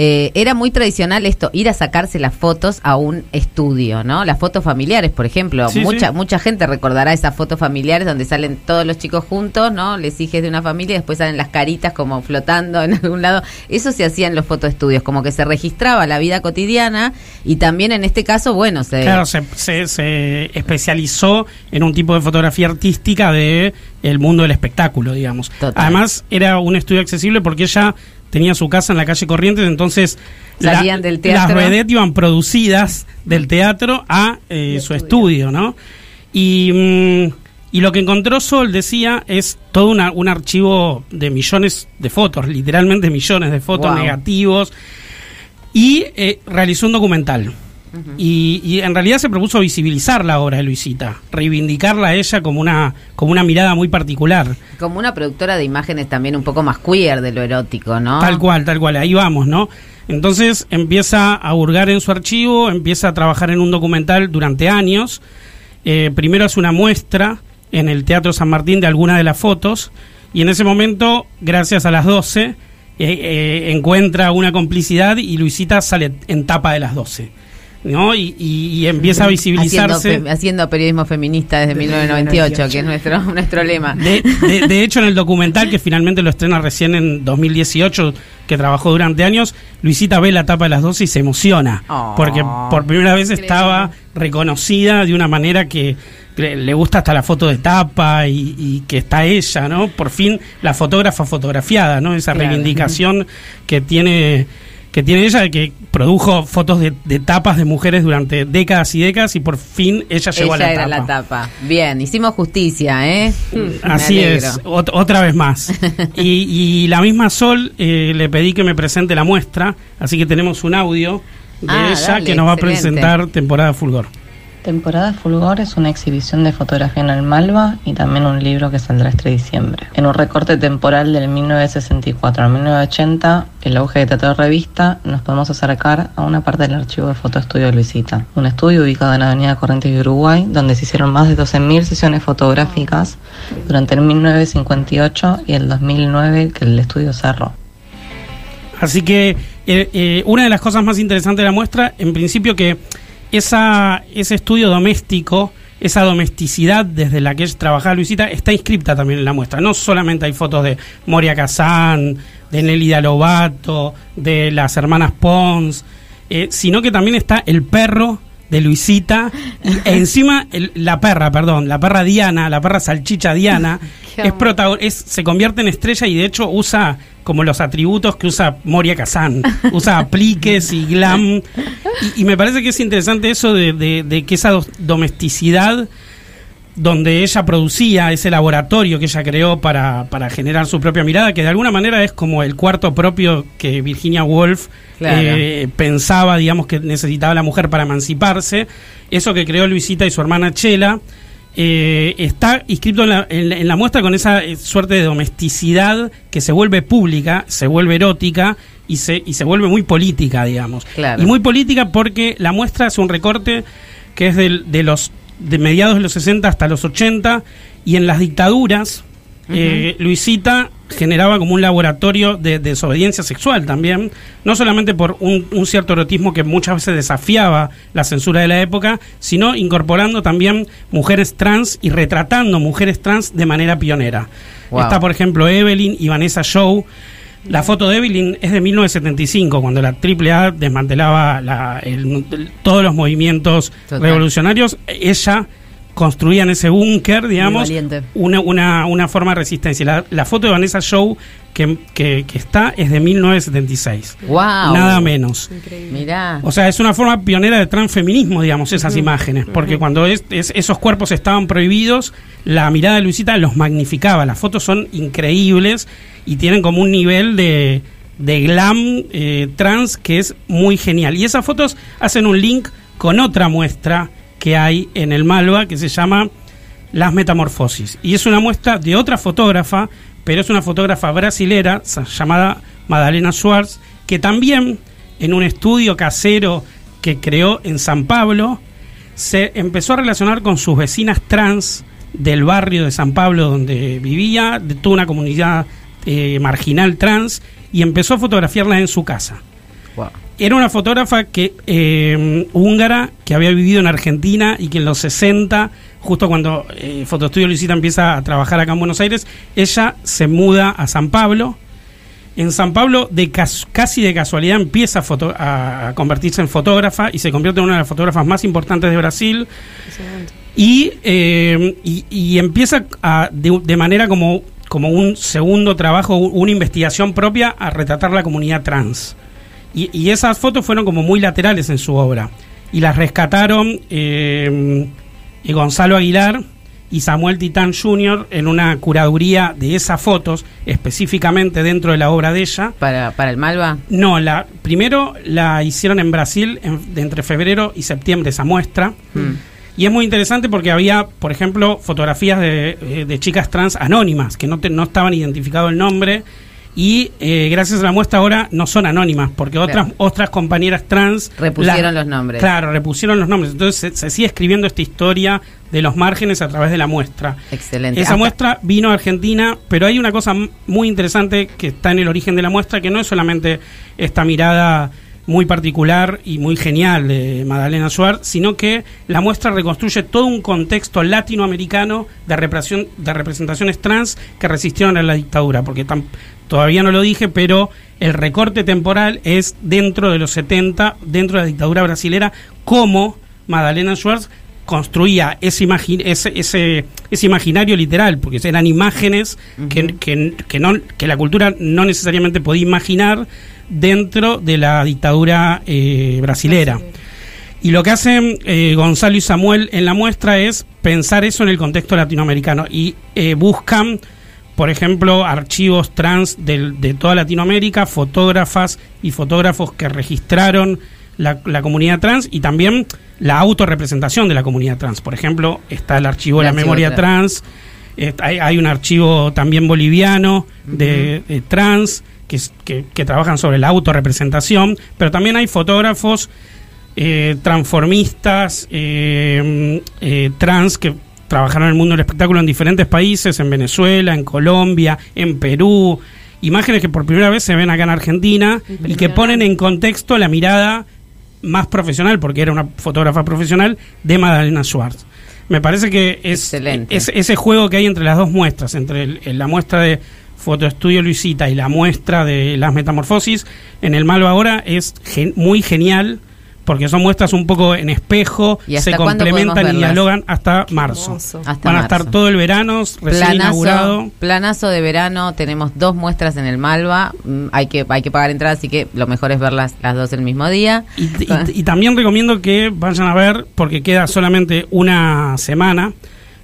eh, era muy tradicional esto, ir a sacarse las fotos a un estudio, ¿no? Las fotos familiares, por ejemplo. Sí, mucha, sí. mucha gente recordará esas fotos familiares donde salen todos los chicos juntos, ¿no? Les hijes de una familia y después salen las caritas como flotando en algún lado. Eso se hacía en los fotoestudios, como que se registraba la vida cotidiana y también en este caso, bueno, se... Claro, se, se- se especializó en un tipo de fotografía artística de el mundo del espectáculo, digamos. Total. Además, era un estudio accesible porque ella tenía su casa en la calle Corrientes, entonces Salían del teatro. las vedettes iban producidas del teatro a eh, su estudio, ¿no? Y, mm, y lo que encontró Sol, decía, es todo una- un archivo de millones de fotos, literalmente millones de fotos Wow. negativos, y eh, realizó un documental. Y, y en realidad se propuso visibilizar la obra de Luisita, reivindicarla a ella como una, como una mirada muy particular. Como una productora de imágenes también un poco más queer de lo erótico, ¿no? Tal cual, tal cual, ahí vamos, ¿no? Entonces empieza a hurgar en su archivo, empieza a trabajar en un documental durante años. Eh, primero hace una muestra en el Teatro San Martín de alguna de las fotos y en ese momento, gracias a las 12, eh, eh, encuentra una complicidad y Luisita sale en tapa de las 12. ¿No? Y, y- y empieza a visibilizarse. Haciendo, periodismo feminista desde 1998, que es nuestro, nuestro lema. De, de- de hecho, en el documental que finalmente lo estrena recién en 2018, que trabajó durante años, Luisita ve la tapa de las 12 y se emociona. Oh. porque por primera vez estaba reconocida de una manera que le, gusta hasta la foto de tapa y, y que está ella, ¿no? Por fin la fotógrafa fotografiada, ¿no? Esa Claro. reivindicación que tiene que tiene ella que produjo fotos de, de tapas de mujeres durante décadas y décadas y por fin ella llegó Ella a la era tapa. la tapa. Bien, hicimos justicia, ¿eh? Me Así es, ot- otra vez más. y, y la misma Sol eh, le pedí que me presente la muestra, así que tenemos un audio de Ah, ella dale, que nos va a presentar temporada Fulgor. Temporada Fulgor es una exhibición de fotografía en el Malva y también un libro que saldrá este diciembre. En un recorte temporal del 1964 al 1980, el auge de teatro revista, nos podemos acercar a una parte del archivo de Fotoestudio Luisita, un estudio ubicado en la avenida Corrientes de Uruguay, donde se hicieron más de 12.000 sesiones fotográficas durante el 1958 y el 2009 que el estudio cerró. Así que eh, eh, una de las cosas más interesantes de la muestra, en principio que esa, ese estudio doméstico, esa domesticidad desde la que trabajaba Luisita, está inscripta también en la muestra. No solamente hay fotos de Moria Kazán de Nelly Lobato, de las hermanas Pons, eh, sino que también está el perro de Luisita y encima el- la perra, perdón, la perra Diana, la perra salchicha Diana, es es, se convierte en estrella y de hecho usa como los atributos que usa Moria Kazan, usa apliques y glam. Y, y me parece que es interesante eso de, de- de que esa domesticidad donde ella producía ese laboratorio que ella creó para, para generar su propia mirada, que de alguna manera es como el cuarto propio que Virginia Woolf Claro. eh, pensaba, digamos, que necesitaba la mujer para emanciparse. Eso que creó Luisita y su hermana Chela. eh, está inscrito en la, en la- en la muestra con esa eh, suerte de domesticidad que se vuelve pública, se vuelve erótica y se, y se vuelve muy política, digamos. Claro. Y muy política porque la muestra hace un recorte que es del- de los de mediados de los 60 hasta los 80 y en las dictaduras eh, Luisita generaba como un laboratorio de, de desobediencia sexual también, no solamente por un, un cierto erotismo que muchas veces desafiaba la censura de la época, sino incorporando también mujeres trans y retratando mujeres trans de manera pionera. Wow. Está, por ejemplo, Evelyn y Vanessa Shaw. La foto de Evelyn es de 1975, cuando la AAA desmantelaba la- el- el- todos los movimientos Total. revolucionarios. Ella construía en ese búnker, digamos, una, una, una forma de resistencia. La, la foto de Vanessa Shaw que, que, que está es de 1976. Wow. Nada menos. Mirá. O sea, es una forma pionera de transfeminismo, digamos, esas imágenes. Porque cuando es- es- esos cuerpos estaban prohibidos, la mirada de Luisita los magnificaba. Las fotos son increíbles y tienen como un nivel de, de glam eh, trans que es muy genial. Y esas fotos hacen un link con otra muestra que hay en el Malva que se llama Las Metamorfosis. Y es una muestra de otra fotógrafa, pero es una fotógrafa brasilera llamada Madalena Schwartz, que también en un estudio casero que creó en San Pablo, se empezó a relacionar con sus vecinas trans del barrio de San Pablo donde vivía, de toda una comunidad eh, marginal trans, y empezó a fotografiarla en su casa. Era una fotógrafa que eh, húngara que había vivido en Argentina y que en los 60, justo cuando eh, Fotoestudio Luisita empieza a trabajar acá en Buenos Aires, ella se muda a San Pablo. En San Pablo, de cas- casi de casualidad, empieza a, foto- a- convertirse en fotógrafa y se convierte en una de las fotógrafas más importantes de Brasil. Y, eh, y, y empieza a, de, de manera como, como un segundo trabajo, una investigación propia a retratar la comunidad trans. Y, y esas fotos fueron como muy laterales en su obra. Y las rescataron eh, Gonzalo Aguilar y Samuel Titán Jr. en una curaduría de esas fotos, específicamente dentro de la obra de ella. ¿Para, para el Malva? No, la, primero la hicieron en Brasil en- de entre febrero y septiembre esa muestra. Mm. Y es muy interesante porque había, por ejemplo, fotografías de, eh, de chicas trans anónimas, que no, te- no estaban identificado el nombre. Y eh, gracias a la muestra ahora no son anónimas, porque otras, Claro. otras compañeras trans... Repusieron los nombres. Claro, repusieron los nombres. Entonces se, se sigue escribiendo esta historia de los márgenes a través de la muestra. Excelente. Esa Hasta- muestra vino a Argentina, pero hay una cosa muy interesante que está en el origen de la muestra, que no es solamente esta mirada muy particular y muy genial de Madalena Schwartz, sino que la muestra reconstruye todo un contexto latinoamericano de, represión, de representaciones trans que resistieron a la dictadura, porque tam- todavía no lo dije, pero el recorte temporal es dentro de los 70, dentro de la dictadura brasilera, como Madalena Schwartz construía ese, imagi- ese, ese, ese imaginario literal, porque eran imágenes que, que, que no, que la cultura no necesariamente podía imaginar dentro de la dictadura eh, brasilera. Y lo que hacen eh, Gonzalo y Samuel en la muestra es pensar eso en el contexto latinoamericano y eh, buscan, por ejemplo, archivos trans de, toda Latinoamérica, fotógrafas y fotógrafos que registraron la, la comunidad trans y también la autorrepresentación de la comunidad trans. Por ejemplo, está el archivo de la archivo memoria trans. trans, eh, hay, hay un archivo también boliviano de, de trans que, es- que, que trabajan sobre la autorrepresentación, pero también hay fotógrafos eh, transformistas, eh, eh, trans que trabajaron en el mundo del espectáculo en diferentes países, en Venezuela, en Colombia, en Perú, imágenes que por primera vez se ven acá en Argentina y que ponen en contexto la mirada más profesional, porque era una fotógrafa profesional, de Madalena Schwartz. Me parece que es, es- ese juego que hay entre las dos muestras, entre el- la muestra de Fotoestudio Luisita y la muestra de las metamorfosis en el Malva ahora es gen- muy genial porque son muestras un poco en espejo, ¿Y se complementan y dialogan hasta marzo. Hasta Van a marzo. estar todo el verano, recién inaugurado. Planazo, planazo de verano, tenemos dos muestras en el Malva, mm, hay que hay que pagar entrada, así que lo mejor es verlas las dos el mismo día. Y, y- y también recomiendo que vayan a ver, porque queda solamente una semana,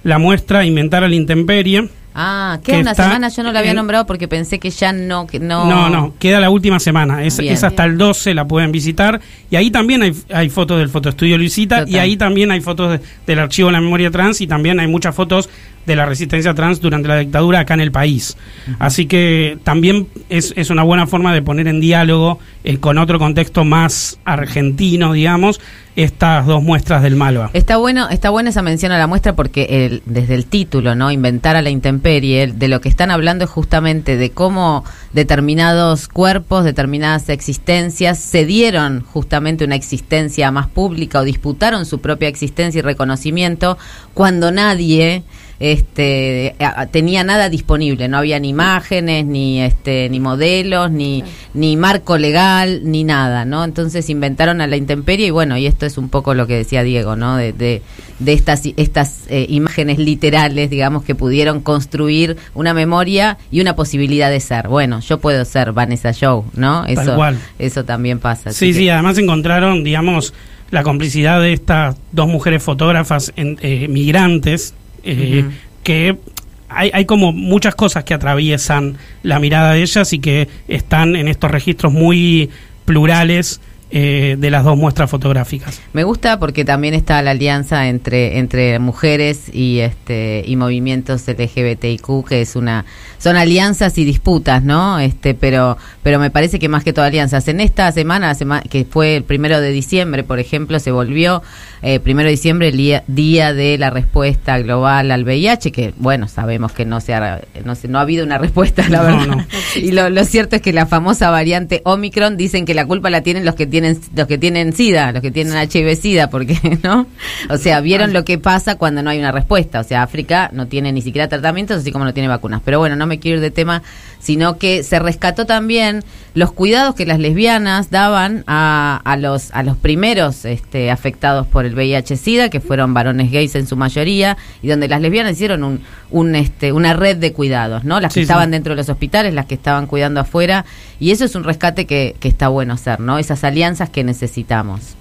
la muestra Inventar a la Intemperie. Ah, que queda una está semana, yo no la había en- nombrado porque pensé que ya no... Que no, No, no, queda la última semana. Es, es hasta el 12, la pueden visitar. Y ahí también hay, hay fotos del Fotoestudio Luisita. Total. Y ahí también hay fotos de- del archivo de la memoria trans. Y también hay muchas fotos de la resistencia trans durante la dictadura acá en el país. Así que también es, es una buena forma de poner en diálogo eh, con otro contexto más argentino, digamos, estas dos muestras del Malva. Está bueno, está buena esa mención a la muestra porque el, desde el título, ¿no? Inventar a la intemperie, de lo que están hablando es justamente de cómo determinados cuerpos, determinadas existencias se dieron justamente una existencia más pública o disputaron su propia existencia y reconocimiento cuando nadie este a- tenía nada disponible, no había ni imágenes, ni este ni modelos, ni ni marco legal, ni nada, ¿no? Entonces inventaron a la intemperie y bueno, y esto es un poco lo que decía Diego, ¿no? De, de, de estas estas eh, imágenes literales, digamos, que pudieron construir una memoria y una posibilidad de ser. Bueno, yo puedo ser Vanessa Joe, ¿no? Tal Eso cual. eso también pasa. Sí, que- sí, además encontraron, digamos, la complicidad de estas dos mujeres fotógrafas en- eh, migrantes, eh, que hay, hay como muchas cosas que atraviesan la mirada de ellas y que están en estos registros muy plurales eh, de las dos muestras fotográficas. Me gusta porque también está la alianza entre entre mujeres y este y movimientos LGBTIQ que es una son alianzas y disputas, ¿no? Este, pero pero me parece que más que todo alianzas en esta semana, sema- que fue el primero de diciembre, por ejemplo, se volvió eh, primero de diciembre el día, día de la respuesta global al VIH, que bueno sabemos que no se ha no se, no ha habido una respuesta, la No, verdad. no. Y lo, lo cierto es que la famosa variante Omicron dicen que la culpa la tienen los que tienen los que tienen SIDA, los que tienen HIV SIDA, porque no, o sea, vieron lo que pasa cuando no hay una respuesta, o sea, África no tiene ni siquiera tratamientos, así como no tiene vacunas. Pero bueno, no me quiero ir de tema, sino que se rescató también los cuidados que las lesbianas daban a, a los a los primeros este, afectados por el VIH/SIDA, que fueron varones gays en su mayoría, y donde las lesbianas hicieron un, un este una red de cuidados, ¿no? Las que sí. estaban dentro de los hospitales, las que estaban cuidando afuera, y eso es un rescate que, que está bueno hacer, ¿no? Esas alianzas que necesitamos.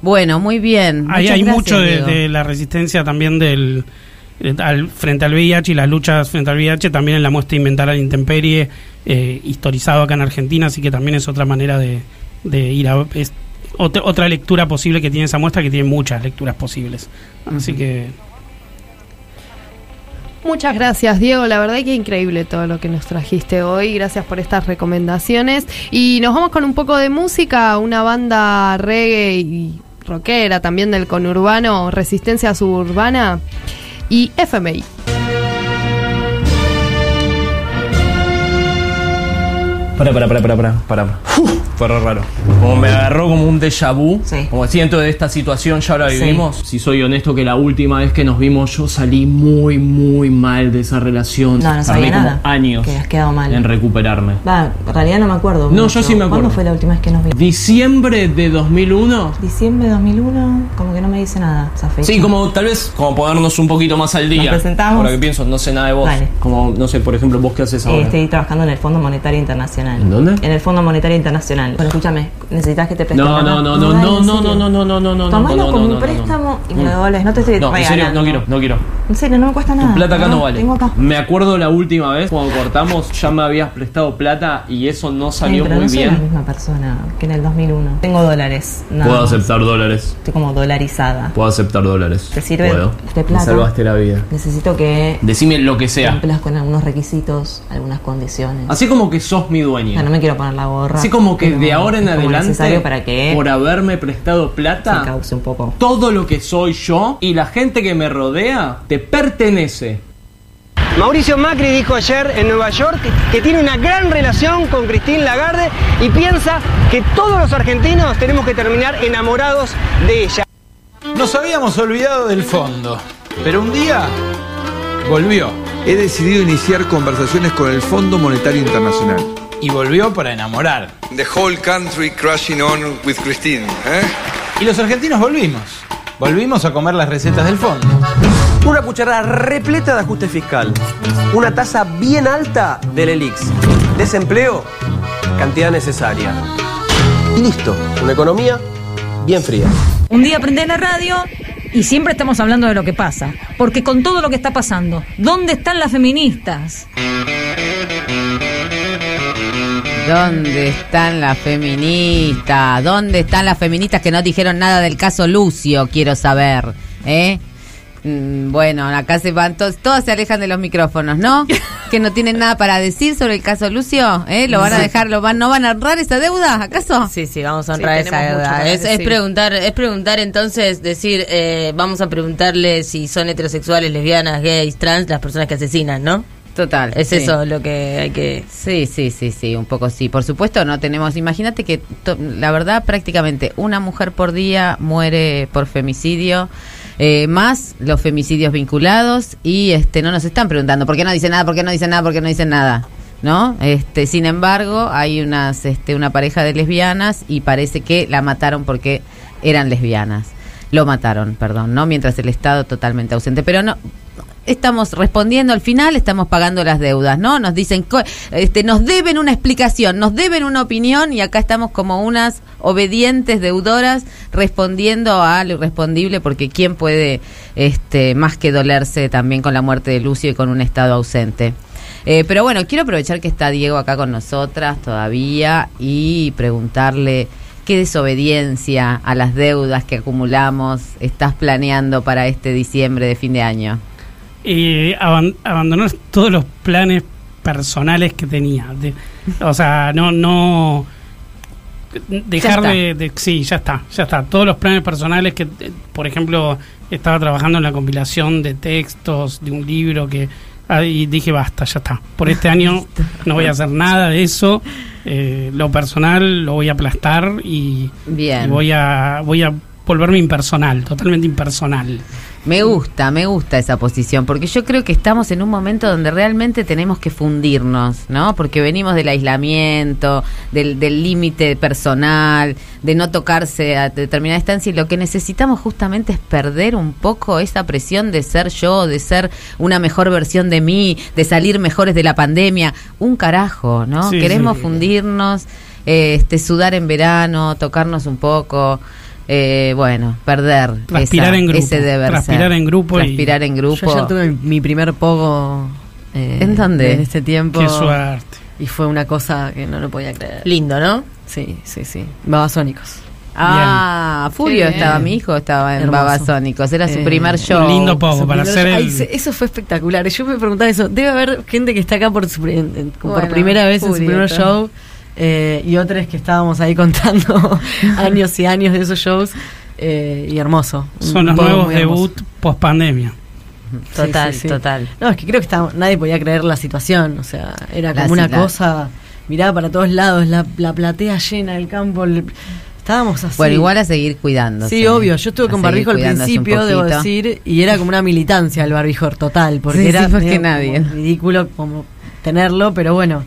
Bueno, muy bien. Ahí hay gracias, mucho de, la resistencia también del al, frente al VIH y las luchas frente al VIH también en la muestra Inventar a la Intemperie eh, historizado acá en Argentina así que también es otra manera de, de ir a es otra, otra lectura posible que tiene esa muestra que tiene muchas lecturas posibles así que Muchas gracias, Diego. La verdad que increíble todo lo que nos trajiste hoy. Gracias por estas recomendaciones. Y nos vamos con un poco de música, una banda reggae y rockera también del conurbano, Resistencia Suburbana y FMI. Para, para, para, para, para, para. Fue re raro. Como me agarró como un déjà vu. Como siento de esta situación ya la Sí. vivimos. Si soy honesto que la última vez que nos vimos yo salí muy, muy mal de esa relación. No, no sabía Tardé como nada. años Que has quedado mal. en recuperarme. Va, en realidad no me acuerdo. No, mucho. yo sí me acuerdo. ¿Cuándo fue la última vez que nos vimos? Diciembre de 2001. Diciembre de 2001, como que no me dice nada esa fecha. Sí, como tal vez como ponernos un poquito más al día. Nos presentamos. Ahora que pienso, no sé nada de vos. Vale. Como, no sé, por ejemplo, vos qué haces Eh, ahora. estoy trabajando en el Fondo Monetario Internacional. ¿En dónde? En el Fondo Monetario Internacional. Bueno, escúchame, necesitas que te preste No, plata? no, no, no, no, no, no, no, no, no, no, no, no, como no, un no, préstamo y me Mm. lo devuelves. No te estoy No, en serio, no quiero, no quiero. En serio, no me cuesta nada. Tu plata acá no vale. Tengo acá. Me acuerdo la última vez cuando cortamos, ya me habías prestado plata y eso no salió muy no soy la bien. misma persona que en el 2001. Tengo dólares. Puedo aceptar dólares. Estoy como dolarizada. Puedo aceptar dólares. ¿Te sirve Puedo. de plata? Me salvaste la vida. Necesito que Decime lo que sea. cumplas con algunos requisitos, algunas condiciones. Así como que sos mi dueña. O sea, no me quiero poner la gorra. Así como que de ahora en adelante, necesario para que por haberme prestado plata, se cause un poco. todo lo que soy yo y la gente que me rodea te pertenece. Mauricio Macri dijo ayer en Nueva York que tiene una gran relación con Christine Lagarde y piensa que todos los argentinos tenemos que terminar enamorados de ella. Nos habíamos olvidado del fondo, pero un día volvió. he decidido iniciar conversaciones con el Fondo Monetario Internacional. Y volvió para enamorar. The whole country crashing on with Christine, ¿eh? Y los argentinos volvimos. Volvimos a comer las recetas del fondo. Una cucharada repleta de ajuste fiscal. Una tasa bien alta del ELIX. Desempleo, cantidad necesaria. Y listo, una economía bien fría. Un día prendés la radio y siempre estamos hablando de lo que pasa. Porque con todo lo que está pasando, ¿dónde están las feministas? ¿Dónde están las feministas? ¿Dónde están las feministas que no dijeron nada del caso Lucio? Quiero saber. ¿Eh? Mm, Bueno, acá se van todos, todos se alejan de los micrófonos, ¿no? Que no tienen nada para decir sobre el caso Lucio, ¿eh? ¿Lo van a dejar, lo van, no van a honrar esa deuda, acaso? Sí, sí, vamos a Sí, honrar esa deuda. Es, es preguntar, es preguntar entonces, decir, eh, vamos a preguntarle si son heterosexuales, lesbianas, gays, trans, las personas que asesinan, ¿no? Total. Es sí. eso lo que hay que... Sí, sí, sí, sí, un poco sí. Por supuesto, no tenemos. Imagínate que to- la verdad, prácticamente una mujer por día muere por femicidio. eh, más los femicidios vinculados y este no nos están preguntando por qué no dicen nada, por qué no dicen nada, por qué no dicen nada, ¿no? Este, sin embargo, hay unas este una pareja de lesbianas y parece que la mataron porque eran lesbianas. Lo mataron, perdón, ¿no? Mientras el Estado totalmente ausente, pero no estamos respondiendo al final, estamos pagando las deudas, ¿no? Nos dicen, este, nos deben una explicación, nos deben una opinión y acá estamos como unas obedientes deudoras respondiendo a lo irrespondible porque quién puede, este, más que dolerse también con la muerte de Lucio y con un Estado ausente. Eh, pero bueno, quiero aprovechar que está Diego acá con nosotras todavía y preguntarle qué desobediencia a las deudas que acumulamos estás planeando para este diciembre de fin de año. Eh, aban- abandonar todos los planes personales que tenía. De- o sea, no, no dejar de, de- sí, ya está, ya está. Todos los planes personales que, eh, por ejemplo, estaba trabajando en la compilación de textos de un libro que ah, y dije basta, ya está. Por este año no voy a hacer nada de eso. Eh, lo personal lo voy a aplastar y, Bien. y voy a voy a volverme impersonal, totalmente impersonal. Me gusta, me gusta esa posición, porque yo creo que estamos en un momento donde realmente tenemos que fundirnos, ¿no? Porque venimos del aislamiento, del del límite personal, de no tocarse a determinada instancia, y lo que necesitamos justamente es perder un poco esa presión de ser yo, de ser una mejor versión de mí, de salir mejores de la pandemia. Un carajo, ¿no? Sí, Queremos sí. fundirnos, este, sudar en verano, tocarnos un poco. Eh, bueno, perder Transpirar esa- en grupo, ese deber transpirar ser. en grupo y- Transpirar en grupo. Yo ayer tuve mi primer pogo. eh, ¿En dónde? En este tiempo. Qué suerte. Y fue una cosa que no lo podía creer. Lindo, ¿no? Sí, sí, sí. Babasónicos. Ah, Furio Qué estaba, bien. mi hijo estaba en Hermoso. Babasónicos, era su Eh, primer show. Primer show. Ay, se- eso fue espectacular. Yo me preguntaba eso. Debe haber gente que está acá por, su en- en- por Bueno, primera vez en su Furio, primer show. Eh, y otras que estábamos ahí contando años y años de esos shows. eh, y hermoso. Son Un los nuevos debut post pandemia. Total, Sí, sí, sí. total. No, es que creo que estaba- nadie podía creer la situación. O sea, era La como una cosa. Miraba para todos lados, la, la platea llena, el campo. el- estábamos así. Bueno, igual a seguir cuidándose. Sí, obvio. Yo estuve A con barbijo al principio, debo decir, y era como una militancia el barbijo total, porque Sí, era sí, porque medio nadie. como ridículo como tenerlo, pero bueno,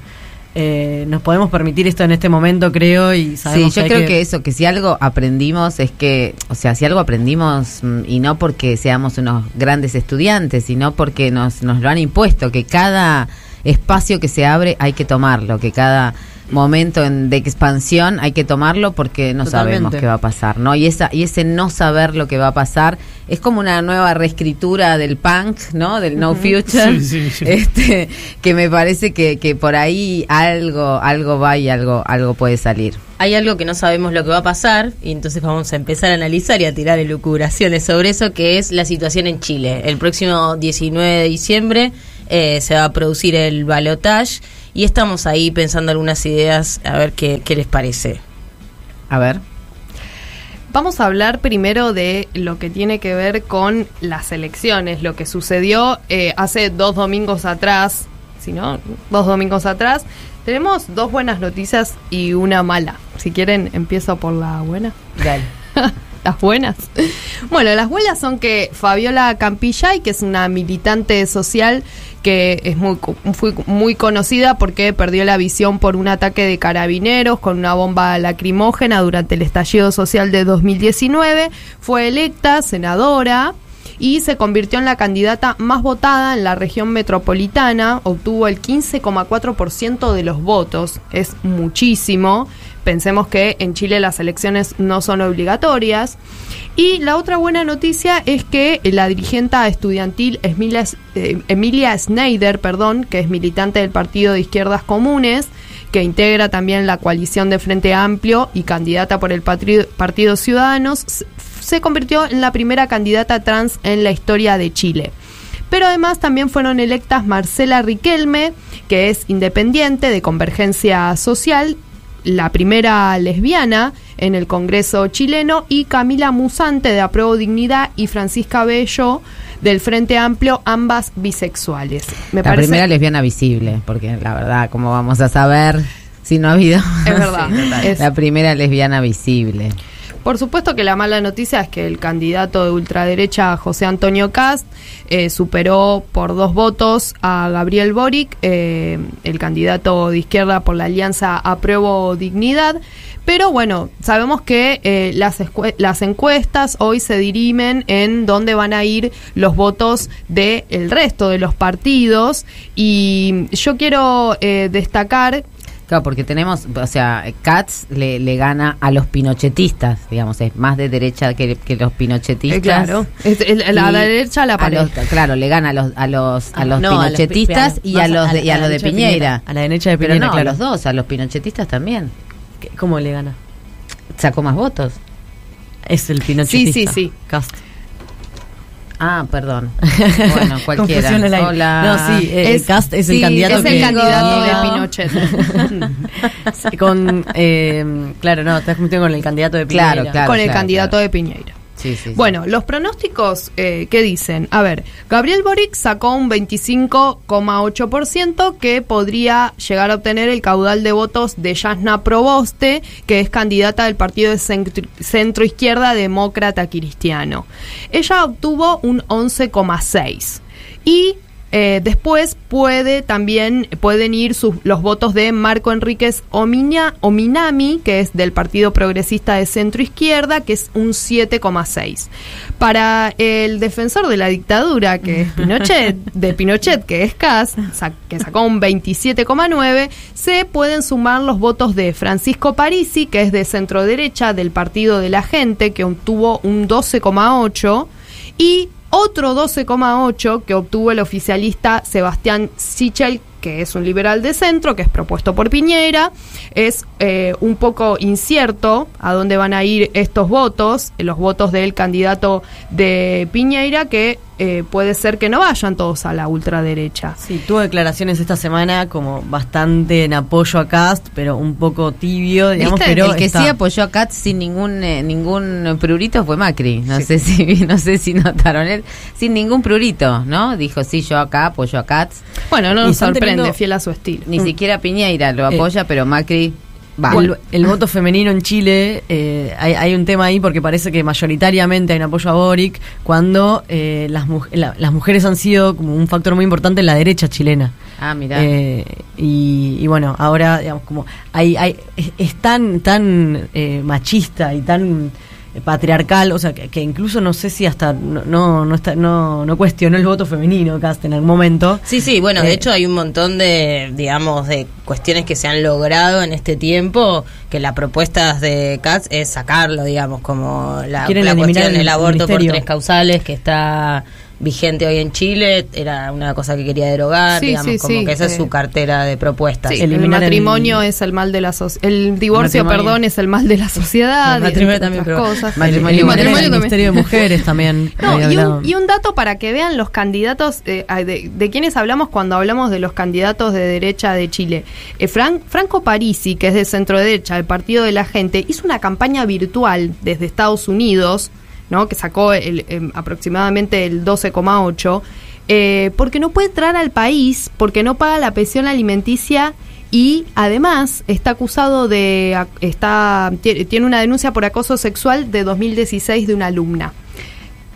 eh, nos podemos permitir esto en este momento, creo, y Sí, sabemos yo hay creo que... eso, que si algo aprendimos es que, o sea, si algo aprendimos, mm, y no porque seamos unos grandes estudiantes, sino porque nos, nos lo han impuesto, que cada espacio que se abre hay que tomarlo, que cada momento en- de expansión hay que tomarlo porque no Totalmente. sabemos qué va a pasar, ¿no? Y esa y ese no saber lo que va a pasar es como una nueva reescritura del punk, ¿no? Del no future. Sí, sí, sí. Este, que me parece que, que por ahí algo algo va y algo algo puede salir. Hay algo que no sabemos lo que va a pasar y entonces vamos a empezar a analizar y a tirar elucubraciones sobre eso, que es la situación en Chile. El próximo 19 de diciembre eh, se va a producir el balotage y estamos ahí pensando algunas ideas, a ver qué, qué les parece. A ver. Vamos a hablar primero de lo que tiene que ver con las elecciones, lo que sucedió eh, hace dos domingos atrás, si no, dos domingos atrás. Tenemos dos buenas noticias y una mala. Si quieren, empiezo por la buena. Dale. las buenas. Bueno, las buenas son que Fabiola Campillay, que es una militante social que es muy, fue muy conocida porque perdió la visión por un ataque de carabineros con una bomba lacrimógena durante el estallido social de 2019, fue electa senadora y se convirtió en la candidata más votada en la región metropolitana, obtuvo el 15,4% de los votos, es muchísimo. Pensemos que en Chile las elecciones no son obligatorias. Y la otra buena noticia es que la dirigenta estudiantil Emilia, eh, Emilia Schneider, perdón, que es militante del Partido de Izquierdas Comunes, que integra también la coalición de Frente Amplio y candidata por el Partido Ciudadanos, se convirtió en la primera candidata trans en la historia de Chile. Pero además también fueron electas Marcela Riquelme, que es independiente de Convergencia Social, la primera lesbiana en el Congreso chileno, y Camila Musante de Apruebo Dignidad y Francisca Bello del Frente Amplio, ambas bisexuales. Me la parece primera lesbiana visible, porque la verdad, ¿cómo vamos a saber si no ha habido? Es verdad. Sí, La primera lesbiana visible. Por supuesto que la mala noticia es que el candidato de ultraderecha José Antonio Cast eh, superó por dos votos a Gabriel Boric, eh, el candidato de izquierda por la alianza Apruebo Dignidad. Pero bueno, sabemos que eh, las, las encuestas hoy se dirimen en dónde van a ir los votos del resto de los partidos. Y yo quiero destacar Claro, porque tenemos, o sea, Katz le, le gana a los pinochetistas, digamos, es más de derecha que, que los pinochetistas. Eh, claro. Es- el- la- Y la derecha a la pared. los- claro, le gana a los a los a Ah, los no, a los pi- pinochetistas pi- y a los a de, y a a los de. Piñera. A la derecha de Pero Piñera, no, claro. a los dos, a los pinochetistas también. ¿Qué- ¿Cómo le gana? Sacó más votos. Es el Sí, pinochetista. sí, sí. Cast. Ah, perdón. Bueno, cualquiera. Hola. No, sí, eh, Es- Cast es el sí, candidato es el que- candidato de. Pinochet. Sí, con, eh, claro, no, estás confundiendo con el candidato de Piñera. Claro, claro. con el candidato de Piñeira. Bueno, los pronósticos, eh, ¿qué dicen? A ver, Gabriel Boric sacó un 25,8% que podría llegar a obtener el caudal de votos de Yasna Proboste, que es candidata del partido de centro, centro izquierda demócrata cristiano. Ella obtuvo un 11,6%. Y eh, después puede también pueden ir sus, los votos de Marco Enríquez Omiña- Ominami, que es del Partido Progresista de Centro Izquierda, que es un 7,6. Para el defensor de la dictadura, que es Pinochet, de Pinochet, que es sa- que sacó un 27,9, se pueden sumar los votos de Francisco Parisi, que es de centro derecha del Partido de la Gente, que obtuvo un 12,8 y otro 12,8 que obtuvo el oficialista Sebastián Sichel, que es un liberal de centro, que es propuesto por Piñera. Es eh, un poco incierto a dónde van a ir estos votos, los votos del candidato de Piñera, que eh, puede ser que no vayan todos a la ultraderecha. Sí, tuvo declaraciones esta semana como bastante en apoyo a Cast, pero un poco tibio, digamos, ¿Viste? pero el que está- sí apoyó a Katz sin ningún eh, ningún prurito fue Macri. No sé si no sé si notaron él sin ningún prurito, ¿no? Dijo sí, yo acá apoyo a Katz. Bueno, no nos sorprende, teniendo- fiel a su estilo. Ni siquiera Piñeira lo Eh, apoya, pero Macri. El, el voto femenino en Chile, eh, hay, hay un tema ahí porque parece que mayoritariamente hay un apoyo a Boric cuando eh, las, la- las mujeres han sido como un factor muy importante en la derecha chilena. Ah, mira. Eh, y, y bueno, ahora, digamos, como hay, hay, es, es tan, tan eh, machista y tan patriarcal, o sea, que, que incluso no sé si hasta no, no, no, está, no, no cuestionó el voto femenino, Cast, en algún momento. Sí, sí, bueno, de Eh, hecho hay un montón de, digamos, de cuestiones que se han logrado en este tiempo, que la propuesta de Katz es sacarlo, digamos, como la, la cuestión el del aborto por tres causales que está vigente hoy en Chile, era una cosa que quería derogar, Sí, digamos, sí, como sí, que esa es eh, su cartera de propuestas. Sí, el matrimonio es el mal de la sociedad. El divorcio, perdón, es el mal de la sociedad. El y matrimonio entre también, otras pero cosas. matrimonio El matrimonio El. Ministerio de Mujeres también No, y, un, y un dato para que vean los candidatos, eh, de, de quienes hablamos cuando hablamos de los candidatos de derecha de Chile. Eh, Fran- Franco Parisi, que es de centro derecha, del Partido de la Gente, hizo una campaña virtual desde Estados Unidos, ¿no? que sacó el, em, aproximadamente el 12,8, eh, porque no puede entrar al país, porque no paga la pensión alimenticia y además está acusado de está tie- tiene una denuncia por acoso sexual de 2016 de una alumna.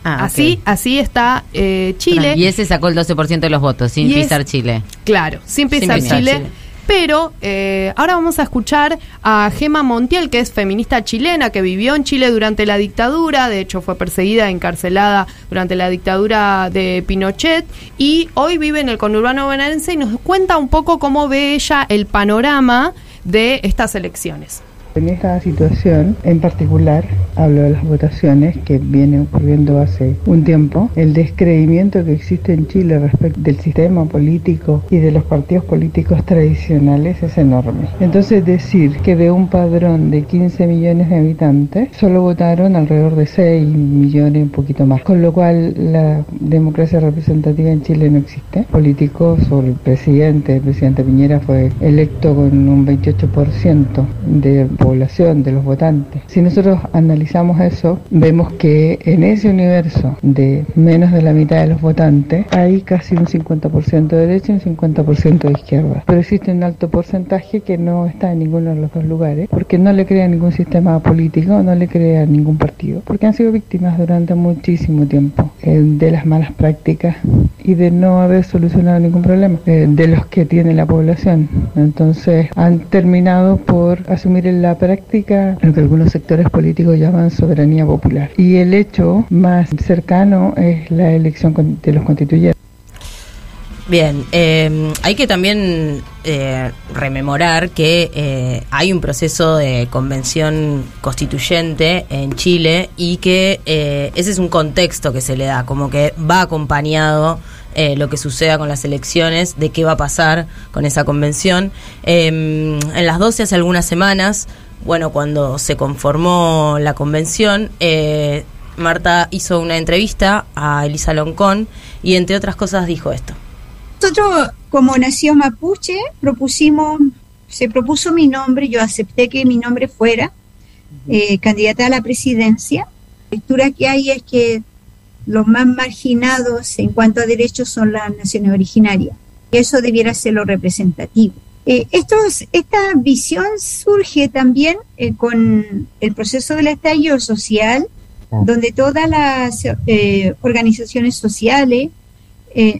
Ah, así así está eh, Chile. Y ese sacó el 12% de los votos, sin pisar Chile. Claro, sin pisar pisar Chile. Chile. Pero eh, ahora vamos a escuchar a Gema Montiel, que es feminista chilena, que vivió en Chile durante la dictadura, de hecho fue perseguida, encarcelada durante la dictadura de Pinochet, y hoy vive en el conurbano bonaerense y nos cuenta un poco cómo ve ella el panorama de estas elecciones. En esta situación, en particular, hablo de las votaciones que viene ocurriendo hace un tiempo, el descreimiento que existe en Chile respecto del sistema político y de los partidos políticos tradicionales es enorme. Entonces decir que de un padrón de 15 millones de habitantes, solo votaron alrededor de 6 millones, un poquito más, con lo cual la democracia representativa en Chile no existe. Políticos o el presidente, el presidente Piñera fue electo con un 28% de población, de los votantes. Si nosotros analizamos eso, vemos que en ese universo de menos de la mitad de los votantes hay casi un 50% de derecha y un 50% de izquierda. Pero existe un alto porcentaje que no está en ninguno de los dos lugares porque no le crea ningún sistema político, no le crea ningún partido, porque han sido víctimas durante muchísimo tiempo eh, de las malas prácticas y de no haber solucionado ningún problema eh, de los que tiene la población. Entonces han terminado por asumir en práctica lo que algunos sectores políticos llaman soberanía popular. Y el hecho más cercano es la elección de los constituyentes. Bien, eh, hay que también eh, rememorar que eh, hay un proceso de convención constituyente en Chile y que eh, ese es un contexto que se le da, como que va acompañado eh, lo que suceda con las elecciones, de qué va a pasar con esa convención. Eh, en las 12 hace algunas semanas, bueno, cuando se conformó la convención, eh, Marta hizo una entrevista a Elisa Loncón y entre otras cosas dijo esto. Nosotros, como Nación Mapuche, propusimos, se propuso mi nombre, yo acepté que mi nombre fuera eh, candidata a la presidencia. La lectura que hay es que los más marginados en cuanto a derechos son las naciones originarias. Y eso debiera ser lo representativo. Eh, estos, esta visión surge también eh, con el proceso del estallido social, donde todas las eh, organizaciones sociales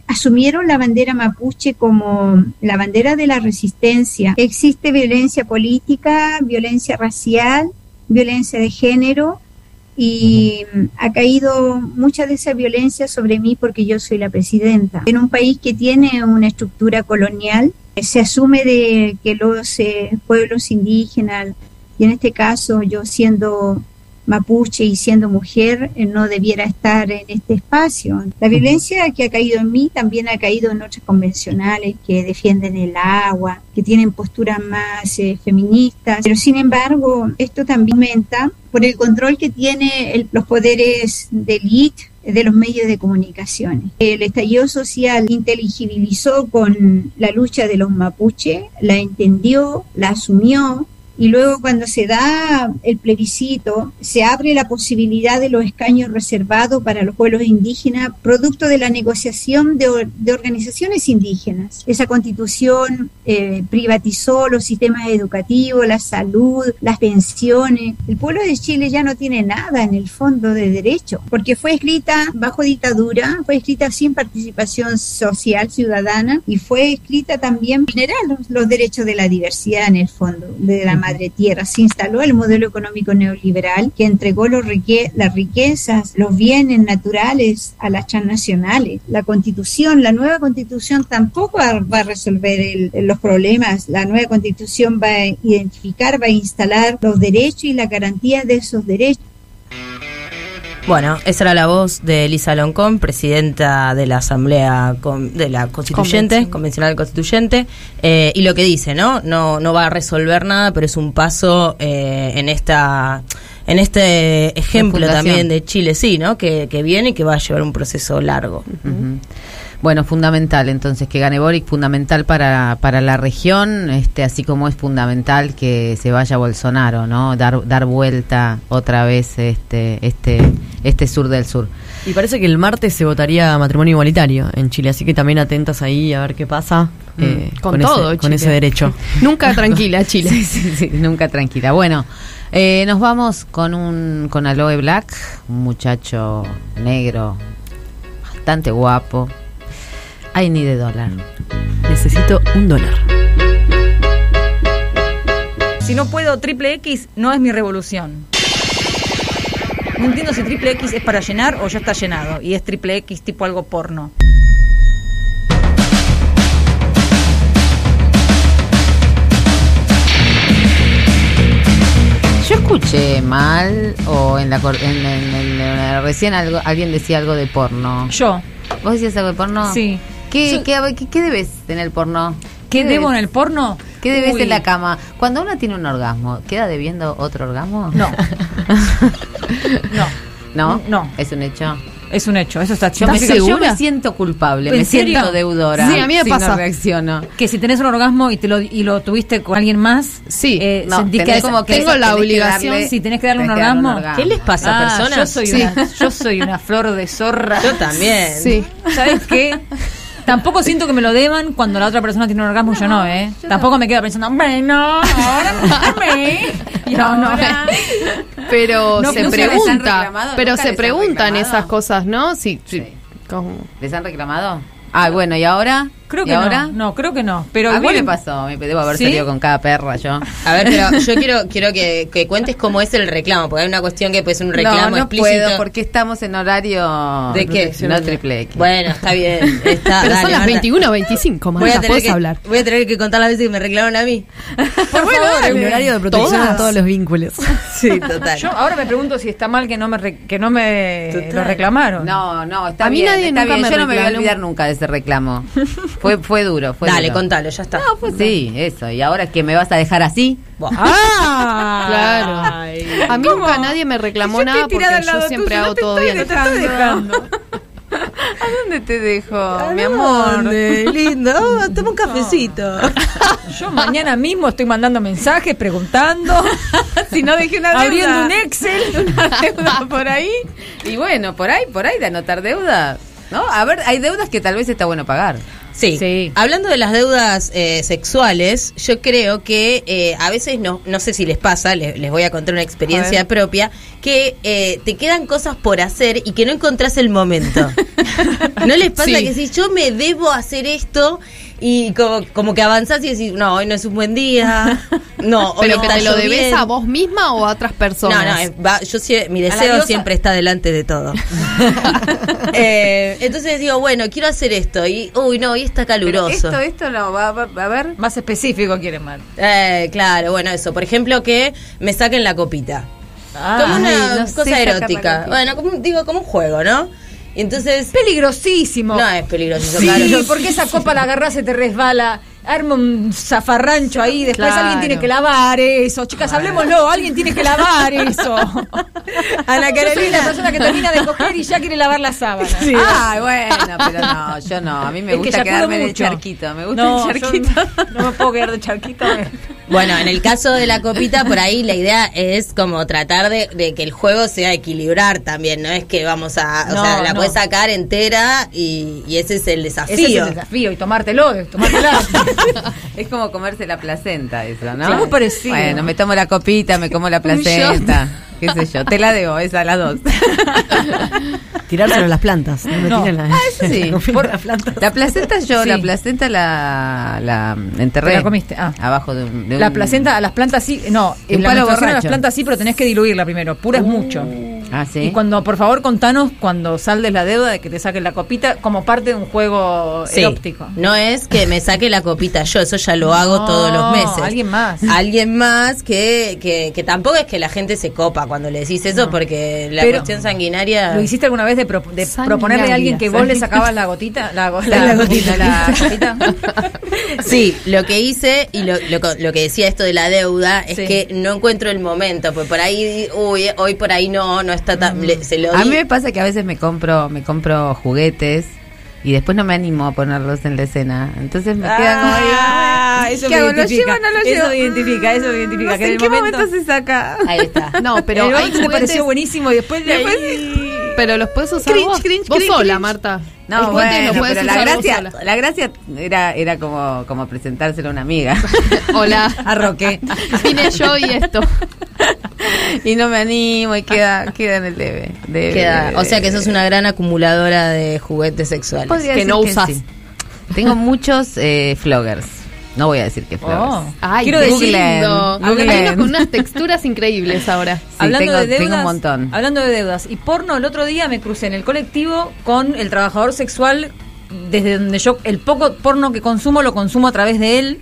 asumieron la bandera mapuche como la bandera de la resistencia. Existe violencia política, violencia racial, violencia de género y ha caído mucha de esa violencia sobre mí porque yo soy la presidenta. En un país que tiene una estructura colonial, se asume de que los eh, pueblos indígenas, y en este caso yo siendo mapuche y siendo mujer eh, no debiera estar en este espacio. La violencia que ha caído en mí también ha caído en otras convencionales que defienden el agua, que tienen posturas más eh, feministas, pero sin embargo esto también aumenta por el control que tiene los poderes de élite de los medios de comunicaciones. El estallido social inteligibilizó con la lucha de los mapuche, la entendió, la asumió, y luego cuando se da el plebiscito, se abre la posibilidad de los escaños reservados para los pueblos indígenas, producto de la negociación de, de organizaciones indígenas. Esa constitución eh, privatizó los sistemas educativos, la salud, las pensiones. El pueblo de Chile ya no tiene nada en el fondo de derecho, porque fue escrita bajo dictadura, fue escrita sin participación social ciudadana y fue escrita también generar los, los derechos de la diversidad en el fondo, de la madre tierra. Se instaló el modelo económico neoliberal que entregó las riquezas, los bienes naturales a las transnacionales. La constitución, la nueva constitución tampoco va, a resolver los problemas. La nueva constitución va a identificar, va a instalar los derechos y la garantía de esos derechos. Bueno, esa era la voz de Elisa Loncón, presidenta de la Asamblea Con- de la Constituyente, Convención. Convencional Constituyente, eh, y lo que dice, ¿no? No, no va a resolver nada, pero es un paso eh, en esta, en este ejemplo también de Chile, sí, ¿no? Que, que viene y que va a llevar un proceso largo. Bueno, fundamental entonces que gane Boric, fundamental para, para la región, este, así como es fundamental que se vaya Bolsonaro, ¿no? Dar, dar vuelta otra vez este, este, este sur del sur. Y parece que el martes se votaría matrimonio igualitario en Chile, así que también atentas ahí a ver qué pasa eh, Mm. Con todo, ese, con ese derecho. Nunca tranquila, Chile. Sí, sí, sí, nunca tranquila. Bueno, eh, nos vamos con un con Aloe Black, un muchacho negro, bastante guapo. Ay, ni de dólar. Necesito un dólar. Si no puedo triple X, no es mi revolución. No entiendo si triple X es para llenar o ya está llenado. Y es triple X tipo algo porno. Yo escuché mal o en la cor- en, en- en- en- recién algo, alguien decía algo de porno. Yo. ¿Vos decías algo de porno? Sí. ¿Qué, Yo- qué, qué- qué debes en el porno? ¿Qué debo en el porno? ¿Qué debes Uy. en la cama? Cuando uno tiene un orgasmo, ¿queda debiendo otro orgasmo? No. no. ¿No? No. ¿Es un hecho? Es un hecho, eso está Yo me, ¿Estás yo me siento culpable, ¿En me serio? siento deudora. Sí, a mí me si pasa. No reacciono. Que si tenés un orgasmo y te lo y lo tuviste con alguien más, Sí. eh, No, sentís tenés que como que tengo eso la obligación, darle- si tenés que darle un tenés que darle un orgasmo. orgasmo. ¿Qué les pasa, Ah, personas? Yo soy, Sí. una, yo soy una flor de zorra. Yo también. Sí. ¿Sabes qué? Tampoco siento que me lo deban cuando la otra persona tiene un orgasmo yo no, ¿eh? Tampoco me quedo pensando, hombre, no, ahora. Y No, no. Pero No, se pregunta, pero se preguntan reclamado. esas cosas, ¿no? Sí, sí. ¿Les han reclamado? Ah, bueno, ¿y ahora? Creo ¿Y que ahora? no. No, creo que no. Pero a igual mí me pasó, me debo haber ¿Sí? salido con cada perra yo. A ver, pero yo quiero quiero que, que cuentes cómo es el reclamo, porque hay una cuestión que puede ser un reclamo no, no explícito. puedo porque estamos en horario ¿De qué? No triple X. Bueno, está bien. Está, Pero dale, son las Marta. 21 25, Voy a, tener que, hablar. voy a tener que contar las veces que me reclamaron a mí. Por favor, un horario de protección a todos los vínculos. Sí, total. Yo ahora me pregunto si está mal que no me re- que no me Total. lo reclamaron. No, no, está A mí bien, nadie está nunca bien. me Yo no me voy a olvidar nunca de ese reclamo. Fue fue duro, fue Dale, duro. contalo, ya está. No, pues sí, eso. ¿Y ahora que me vas a dejar así? Ah, Claro. A mí nunca nadie me reclamó Yo nada porque yo siempre no hago todo estoy bien. dejando. ¿A dónde te dejo, mi amor? ¿Dónde? lindo. Oh, toma un cafecito. Yo mañana mismo estoy mandando mensajes preguntando, si no dejé una deuda. abriendo un Excel. una deuda por ahí. Y bueno, por ahí, por ahí de anotar deudas. ¿No? A ver, hay deudas que tal vez está bueno pagar. Sí. Sí. Hablando de las deudas eh, sexuales, yo creo que eh, a veces no, no sé si les pasa, les, les voy a contar una experiencia propia, que eh, te quedan cosas por hacer y que no encontrás el momento. ¿No les pasa Sí. que si yo me debo hacer esto y como, como que avanzás y decís, no, hoy no es un buen día, no, hoy Pero que te lo debes lloviendo"? a vos misma o a otras No, personas. no, eh, va- yo mi deseo siempre está delante de todo. Eh, entonces digo, bueno, quiero hacer esto y, uy, no, hoy está caluroso. Esto, esto no, va, va- a ver. Más específico quieren más. Eh, claro, bueno, eso. Por ejemplo, que me saquen la copita. como una ay, no cosa erótica. Bueno, como, digo, como un juego, ¿no? Y entonces... Peligrosísimo. No es peligroso, Sí, claro. porque esa copa la agarrás, se te resbala, arma un zafarrancho ahí, después Claro. alguien tiene que lavar eso. Chicas, hablemoslo, alguien tiene que lavar eso. Ana Carolina. la persona que termina de coger y ya quiere lavar la sábana. Ah, bueno, pero no, yo no. A mí me Es gusta quedarme en el charquito. Me gusta No, el charquito. no, no me puedo quedar de charquito. Bueno, en el caso de la copita, por ahí la idea es como tratar de, de que el juego sea equilibrar también, no es que vamos a, o No, sea, la no. puedes sacar entera y, y ese es el desafío. Ese es el desafío y tomártelo, tomártela. Es como comerse la placenta, eso, ¿no? Muy parecido. Bueno, me tomo la copita, me como la placenta. ¿Qué sé yo? Te la debo, esa a las dos. Tirárselo a las plantas. No me No. la, Ah, eso sí. la Por- las plantas. La placenta yo, Sí. la placenta la, la enterré. Te la comiste, ah. Abajo de un... de La un- placenta, a las plantas sí, no, De un la palo a las plantas sí, pero tenés que diluirla primero, pura es mucho. Ah, sí. Y cuando, por favor, contanos cuando saldes la deuda de que te saquen la copita como parte de un juego Sí. eróptico. No es que me saque la copita yo, eso ya lo hago No, todos los meses. alguien más. Alguien más que, que, que tampoco es que la gente se copa cuando le decís eso, porque la Pero- cuestión sanguinaria. ¿Lo hiciste alguna vez de, pro- de proponerle a alguien que vos le sacabas la gotita? La, go- la, La gotita. la copita. Sí, lo que hice y lo, lo, lo que decía esto de la deuda es Sí. que no encuentro el momento, pues por ahí, uy, hoy por ahí no, no está tan. le- se lo A mí me pasa que a veces me compro, me compro juguetes y después no me animo a ponerlos en la escena. Entonces me quedan como ahí, Ah, eso ¿qué me hago? ¿Lo llevo o no lo Eso llevo? me identifica, eso me identifica. No que en en el qué momento, momento se saca. Ahí está. No, pero el te pareció buenísimo y después, de ahí- Pero los puedes usar Cringe, vos, cringe, vos cringe, sola, cringe. Marta. No, lo bueno, podés pero la gracia, la gracia era, era como, como presentárselo a una amiga. Hola. a Roque. Vine yo y esto. y no me animo y queda, queda en el debe. Debe, Queda- debe, o sea que sos una gran acumuladora de juguetes sexuales. Que no que usas. sí. Tengo muchos eh, floggers. No voy a decir que floggers. Oh. Ay, Quiero qué decir- lindo. Googleen. Hay unos con unas texturas increíbles ahora. hablando tengo- de deudas, tengo un montón. Hablando de deudas y porno, el otro día me crucé en el colectivo con el trabajador sexual desde donde yo el poco porno que consumo lo consumo a través de él,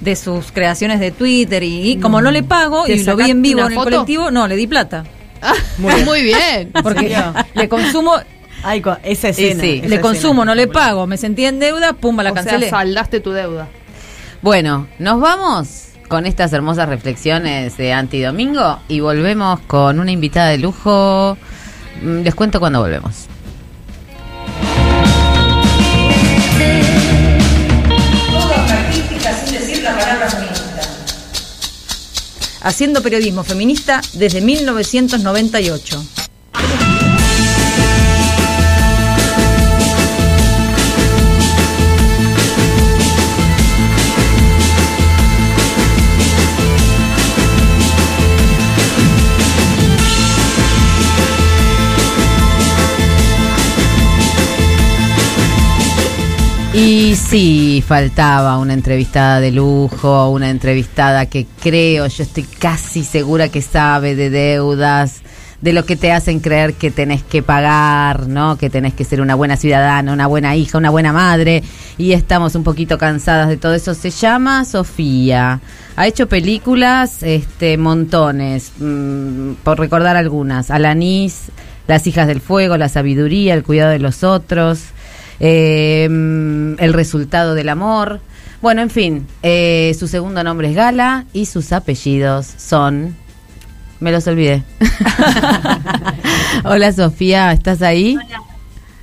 de sus creaciones de Twitter y, y como no le pago ¿Te y lo vi en vivo en el foto? colectivo, no, le di plata. Muy bien. Porque le consumo Ay, esa escena. sí. esa le escena. consumo, no le pago, me sentí en deuda, pumba, la o sea, cancelé. saldaste tu deuda. Bueno, nos vamos con estas hermosas reflexiones de Antidomingo y volvemos con una invitada de lujo. Mm, Les cuento cuando volvemos. Haciendo periodismo feminista desde 1998. Y sí, faltaba una entrevistada de lujo, una entrevistada que creo, yo estoy casi segura que sabe de deudas, de lo que te hacen creer que tenés que pagar, ¿no? Que tenés que ser una buena ciudadana, una buena hija, una buena madre. Y estamos un poquito cansadas de todo eso. Se llama Sofía. Ha hecho películas, este, montones, mm, por recordar algunas. Alanis, Las hijas del fuego, La sabiduría, El cuidado de los otros eh, el resultado del amor. Bueno, en fin, eh, su segundo nombre es Gala y sus apellidos son... Me los olvidé. Hola Sofía, ¿estás ahí?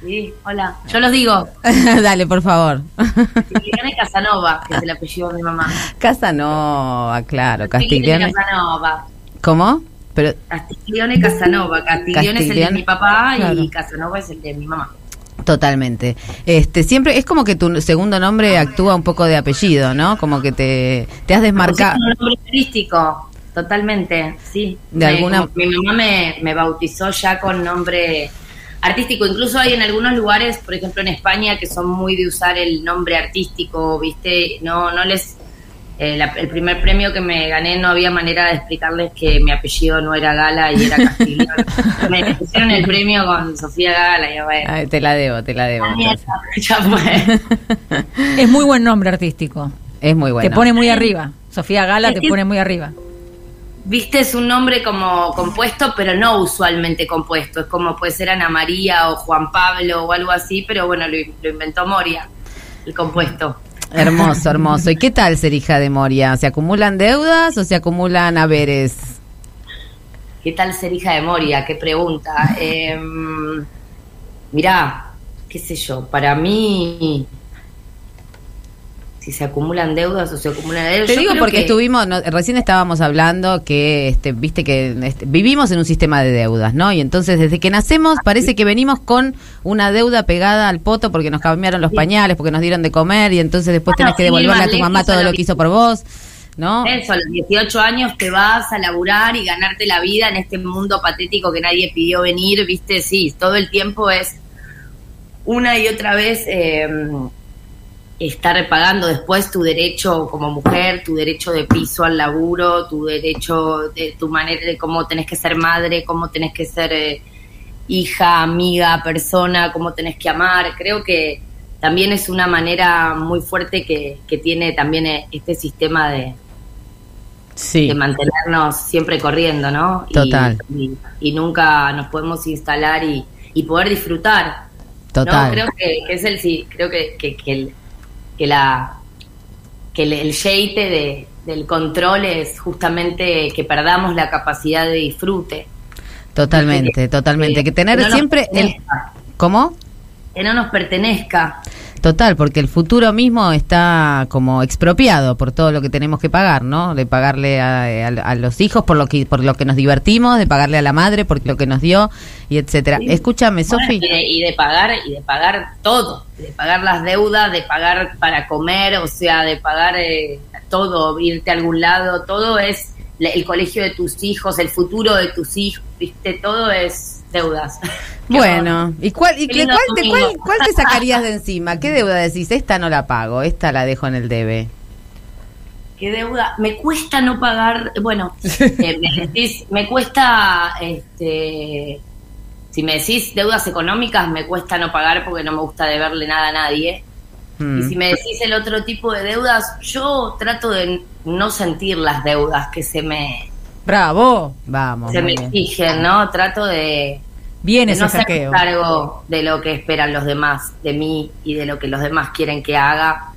Sí, hola. Yo los digo. Dale, por favor. Castiglione Casanova, que es el apellido de mi mamá. Casanova, claro, Castiglione. Casanova. ¿Cómo? Pero Castiglione Casanova. Castiglione es el de mi papá claro. y Casanova es el de mi mamá. Totalmente. Este, siempre es como que tu segundo nombre actúa un poco de apellido, ¿no? Como que te, te has desmarcado. Es un nombre totalmente, sí. De Me- alguna- Mi mamá me, me bautizó ya con nombre artístico. Incluso hay en algunos lugares, por ejemplo en España, que son muy de usar el nombre artístico, ¿viste? No, no les... eh, la- el primer premio que me gané no había manera de explicarles que mi apellido no era Gala y era Castiglione. me pusieron el premio con Sofía Gala y yo, bueno, Ay, te la debo, te la debo. entonces. ya fue. Es muy buen nombre artístico. Es muy bueno. Te pone muy arriba. Sofía Gala Es te que- pone muy arriba. Viste, es un nombre como compuesto, pero no usualmente compuesto. Es como puede ser Ana María o Juan Pablo o algo así, pero bueno, lo, lo inventó Moria, el compuesto. Hermoso, hermoso. ¿Y qué tal ser hija de Moria? ¿Se acumulan deudas o se acumulan haberes? ¿Qué tal ser hija de Moria? Qué pregunta. Eh, mirá, qué sé yo, para mí, si se acumulan deudas o se acumulan deudas. Te yo digo porque que- estuvimos, no, recién estábamos hablando que, este, viste que este, vivimos en un sistema de deudas, ¿no? Y entonces desde que nacemos parece que venimos con una deuda pegada al poto porque nos cambiaron los pañales, porque nos dieron de comer y entonces después tenés que devolverle a tu mamá todo lo que hizo por vos, ¿no? Eso, a los 18 años te vas a laburar y ganarte la vida en este mundo patético que nadie pidió venir, viste, sí, todo el tiempo es una y otra vez eh, estar pagando después tu derecho como mujer, tu derecho de piso al laburo, tu derecho de tu manera de cómo tenés que ser madre, cómo tenés que ser eh, hija, amiga, persona, cómo tenés que amar. Creo que también es una manera muy fuerte que, que tiene también eh, este sistema de, Sí. de mantenernos siempre corriendo, ¿no? Y- Total. Y, y nunca nos podemos instalar y, y poder disfrutar. Total. ¿no? Creo que, que es el sí, creo que, que, que el, que la que el, el yeite de, del control es justamente que perdamos la capacidad de disfrute. Totalmente, totalmente. Que tener no siempre el... ¿Cómo? Que no nos pertenezca. Total, porque el futuro mismo está como expropiado por todo lo que tenemos que pagar, ¿no? De pagarle a, a- a los hijos por lo que por lo que nos divertimos, de pagarle a la madre por lo que nos dio y etcétera. Escúchame, Bueno, Sofi. y, de, y de pagar y de pagar todo, de pagar las deudas, de pagar para comer, o sea, de pagar eh, todo, irte a algún lado, todo es el colegio de tus hijos, el futuro de tus hijos, viste, todo es deudas. Bueno, ¿y cuál, y cuál, te, cuál, cuál te sacarías de encima? ¿Qué deuda decís? Esta no la pago, esta la dejo en el debe. ¿Qué deuda? Me cuesta no pagar, bueno, eh, me, decís, me cuesta, este, si me decís deudas económicas, me cuesta no pagar porque no me gusta deberle nada a nadie. Mm. Y si me decís el otro tipo de deudas, yo trato de no sentir las deudas que se me, Bravo. Vamos. se me exigen, ¿no? Trato de, Bien ese no hacerme saqueo. cargo de lo que esperan los demás de mí y de lo que los demás quieren que haga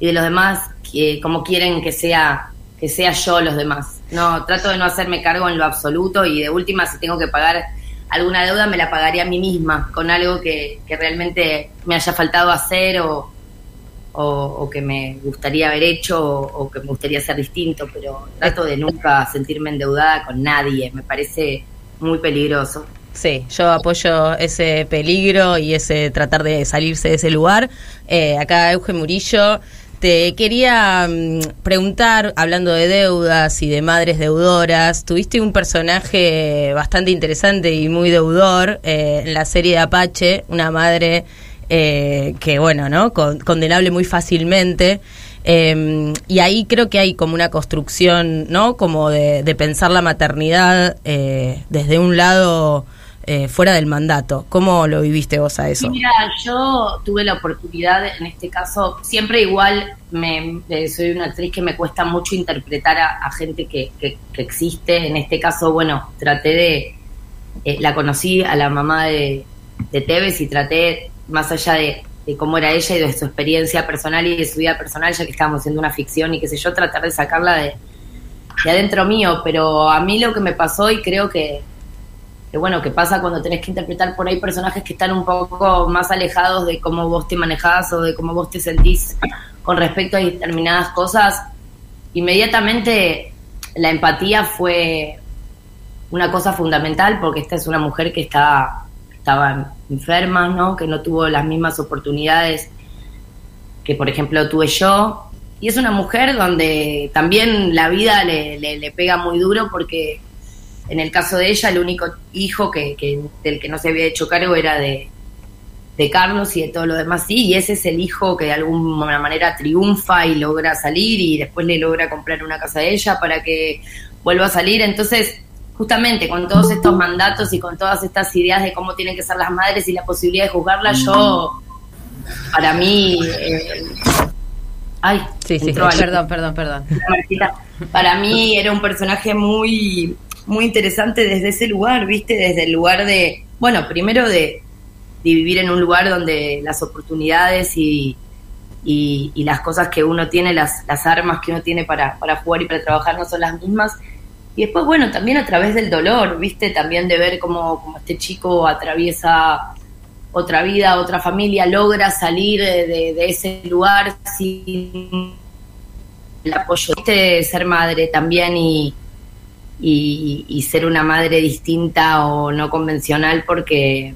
y de los demás que como quieren que sea que sea yo los demás. No, trato de no hacerme cargo en lo absoluto y de última si tengo que pagar alguna deuda me la pagaría a mí misma con algo que, que realmente me haya faltado hacer o, o, o que me gustaría haber hecho o, o que me gustaría ser distinto, pero trato de nunca sentirme endeudada con nadie, me parece muy peligroso. Sí, yo apoyo ese peligro y ese tratar de salirse de ese lugar. Eh, acá Eugen Murillo, te quería mm, preguntar, hablando de deudas y de madres deudoras, tuviste un personaje bastante interesante y muy deudor eh, en la serie de Apache, una madre eh, que, bueno, ¿no? Con- condenable muy fácilmente. Eh, y ahí creo que hay como una construcción, ¿no? Como de, de pensar la maternidad eh, desde un lado eh, fuera del mandato. ¿Cómo lo viviste vos a eso? Mira, yo tuve la oportunidad, en este caso, siempre igual me, eh, soy una actriz que me cuesta mucho interpretar a, a gente que, que- que existe. En este caso, bueno, traté de, eh, la conocí a la mamá de, de Tevez y traté, más allá de, de cómo era ella y de su experiencia personal y de su vida personal, ya que estábamos haciendo una ficción y qué sé yo, tratar de sacarla de, de adentro mío. Pero a mí lo que me pasó y creo que que bueno, que pasa cuando tenés que interpretar por ahí personajes que están un poco más alejados de cómo vos te manejás o de cómo vos te sentís con respecto a determinadas cosas, inmediatamente la empatía fue una cosa fundamental porque esta es una mujer que está, estaba enferma, ¿no? que no tuvo las mismas oportunidades que por ejemplo tuve yo. Y es una mujer donde también la vida le, le- le pega muy duro porque en el caso de ella, el único hijo que, que- del que no se había hecho cargo era de, de Carlos y de todo lo demás sí, y ese es el hijo que de alguna manera triunfa y logra salir y después le logra comprar una casa a ella para que vuelva a salir. Entonces, justamente con todos estos mandatos y con todas estas ideas de cómo tienen que ser las madres y la posibilidad de juzgarlas, yo, para mí... eh, ay, Sí, sí, perdón, perdón, perdón. Para mí era un personaje muy, muy interesante desde ese lugar, ¿viste? Desde el lugar de, bueno, primero de, vivir en un lugar donde las oportunidades y, y, las cosas que uno tiene, las, las armas que uno tiene para, para jugar y para trabajar no son las mismas. Y después, bueno, también a través del dolor, ¿viste? También de ver cómo, cómo este chico atraviesa otra vida, otra familia, logra salir de ese lugar sin el apoyo de ser madre también y, y, y ser una madre distinta o no convencional porque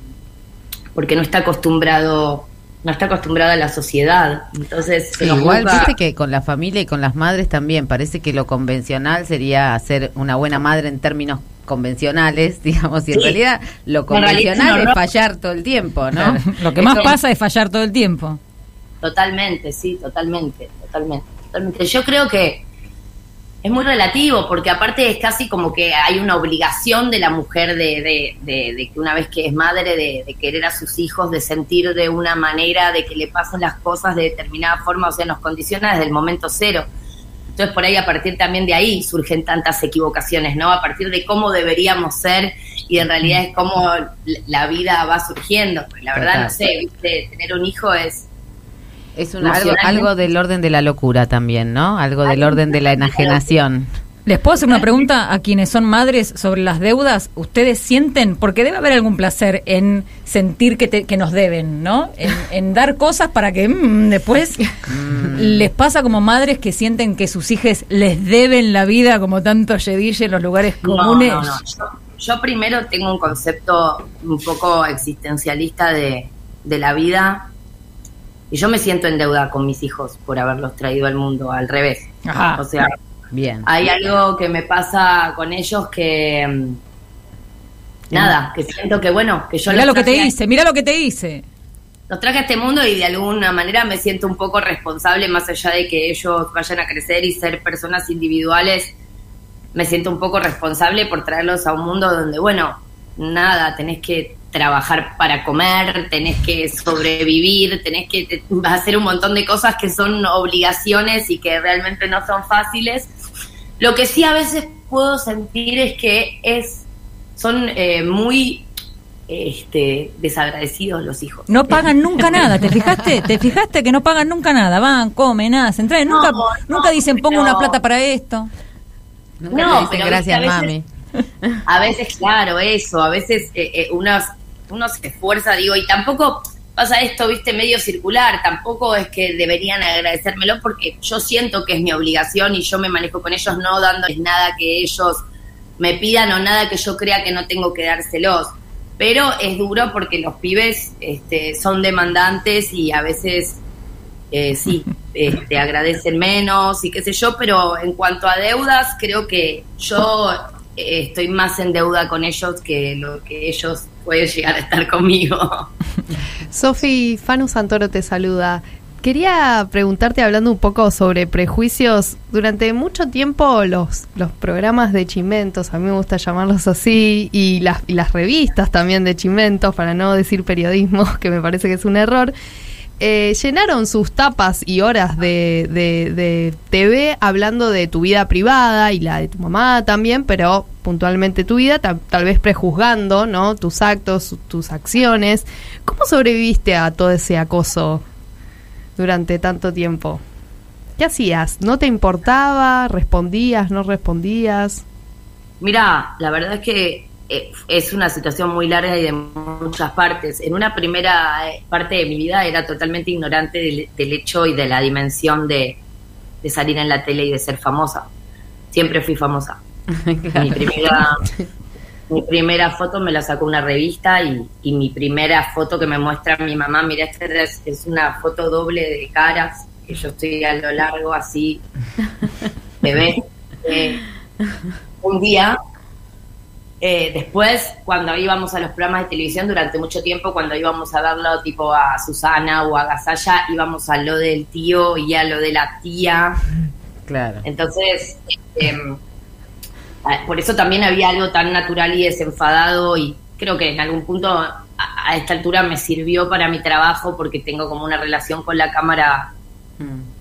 porque no está acostumbrado no está acostumbrada a la sociedad entonces se Sí, nos igual juzga- viste que con la familia y con las madres también parece que lo convencional sería ser una buena madre en términos convencionales, digamos, y en Sí. realidad lo En realidad es convencional es fallar todo el tiempo, ¿no? Lo que más Eso- pasa es fallar todo el tiempo. Totalmente, sí, totalmente, totalmente, totalmente. Yo creo que es muy relativo, porque aparte es casi como que hay una obligación de la mujer de, de, de- de que una vez que es madre, de, querer a sus hijos, de sentir de una manera, de que le pasen las cosas de determinada forma, o sea, nos condiciona desde el momento cero. Entonces por ahí a partir también de ahí surgen tantas equivocaciones, ¿no? A partir de cómo deberíamos ser y en realidad es cómo la vida va surgiendo. Porque la verdad, no sé, ¿viste? tener un hijo es Es una- algo, del orden de la locura también, ¿no? Algo del orden de la enajenación. ¿Les puedo hacer una pregunta a quienes son madres sobre las deudas? ¿Ustedes sienten, porque debe haber algún placer en sentir que, te- que nos deben, ¿no? En, en dar cosas para que mm, después les pasa como madres que sienten que sus hijos les deben la vida como tanto Yedille en los lugares No, comunes. no, no. Yo, yo primero tengo un concepto un poco existencialista de, de la vida y yo me siento en deuda con mis hijos por haberlos traído al mundo, al revés. Ajá. O sea, Bien. hay algo que me pasa con ellos que... mm, Nada, que siento que bueno, que yo Mira lo que te hice, mira lo que te hice. los traje a este mundo y de alguna manera me siento un poco responsable, más allá de que ellos vayan a crecer y ser personas individuales, me siento un poco responsable por traerlos a un mundo donde, bueno, nada, tenés que trabajar para comer, tenés que sobrevivir, tenés que te- hacer un montón de cosas que son obligaciones y que realmente no son fáciles. Lo que sí a veces puedo sentir es que es son eh, muy este, desagradecidos los hijos. No pagan nunca nada, ¿te fijaste? ¿Te fijaste que no pagan nunca nada? Van, comen, hacen, traen, nunca, No, nunca dicen pongo pero- una plata para esto. Nunca No, te dicen pero gracias, mami. A veces, claro, eso, a veces eh, eh, uno, uno se esfuerza, digo, y tampoco pasa esto, viste, medio circular, tampoco es que deberían agradecérmelo porque yo siento que es mi obligación y yo me manejo con ellos no dándoles nada que ellos me pidan o nada que yo crea que no tengo que dárselos. Pero es duro porque los pibes este, son demandantes y a veces eh, sí, eh, te agradecen menos y qué sé yo, pero en cuanto a deudas, creo que yo eh, estoy más en deuda con ellos que lo que ellos pueden llegar a estar conmigo. Sofi, Fanu Santoro te saluda. Quería preguntarte, hablando un poco sobre prejuicios, durante mucho tiempo los, los programas de chimentos, a mí me gusta llamarlos así, y las, y las revistas también de chimentos, para no decir periodismo, que me parece que es un error, eh, llenaron sus tapas y horas de, de, de TV hablando de tu vida privada y la de tu mamá también, pero puntualmente tu vida, ta- tal vez prejuzgando ¿no? tus actos, tus acciones. ¿Cómo sobreviviste a todo ese acoso durante tanto tiempo? ¿Qué hacías? ¿No te importaba? ¿Respondías? ¿No respondías? Mira, la verdad es que eh, es una situación muy larga y de muchas partes. En una primera eh, parte de mi vida era totalmente ignorante del, del hecho y de la dimensión de, de salir en la tele y de ser famosa. Siempre fui famosa. Mi primera, mi primera foto me la sacó una revista y, y mi primera foto que me muestra mi mamá, mira, esta es, es una foto doble de caras, que yo estoy a lo largo así, bebé. Eh, un día, eh, después, cuando íbamos a los programas de televisión durante mucho tiempo, cuando íbamos a verlo tipo a Susana o a Gasalla, íbamos a lo del tío y a lo de la tía. Claro. Entonces, ah, por eso también había algo tan natural y desenfadado y creo que en algún punto a, a esta altura me sirvió para mi trabajo porque tengo como una relación con la cámara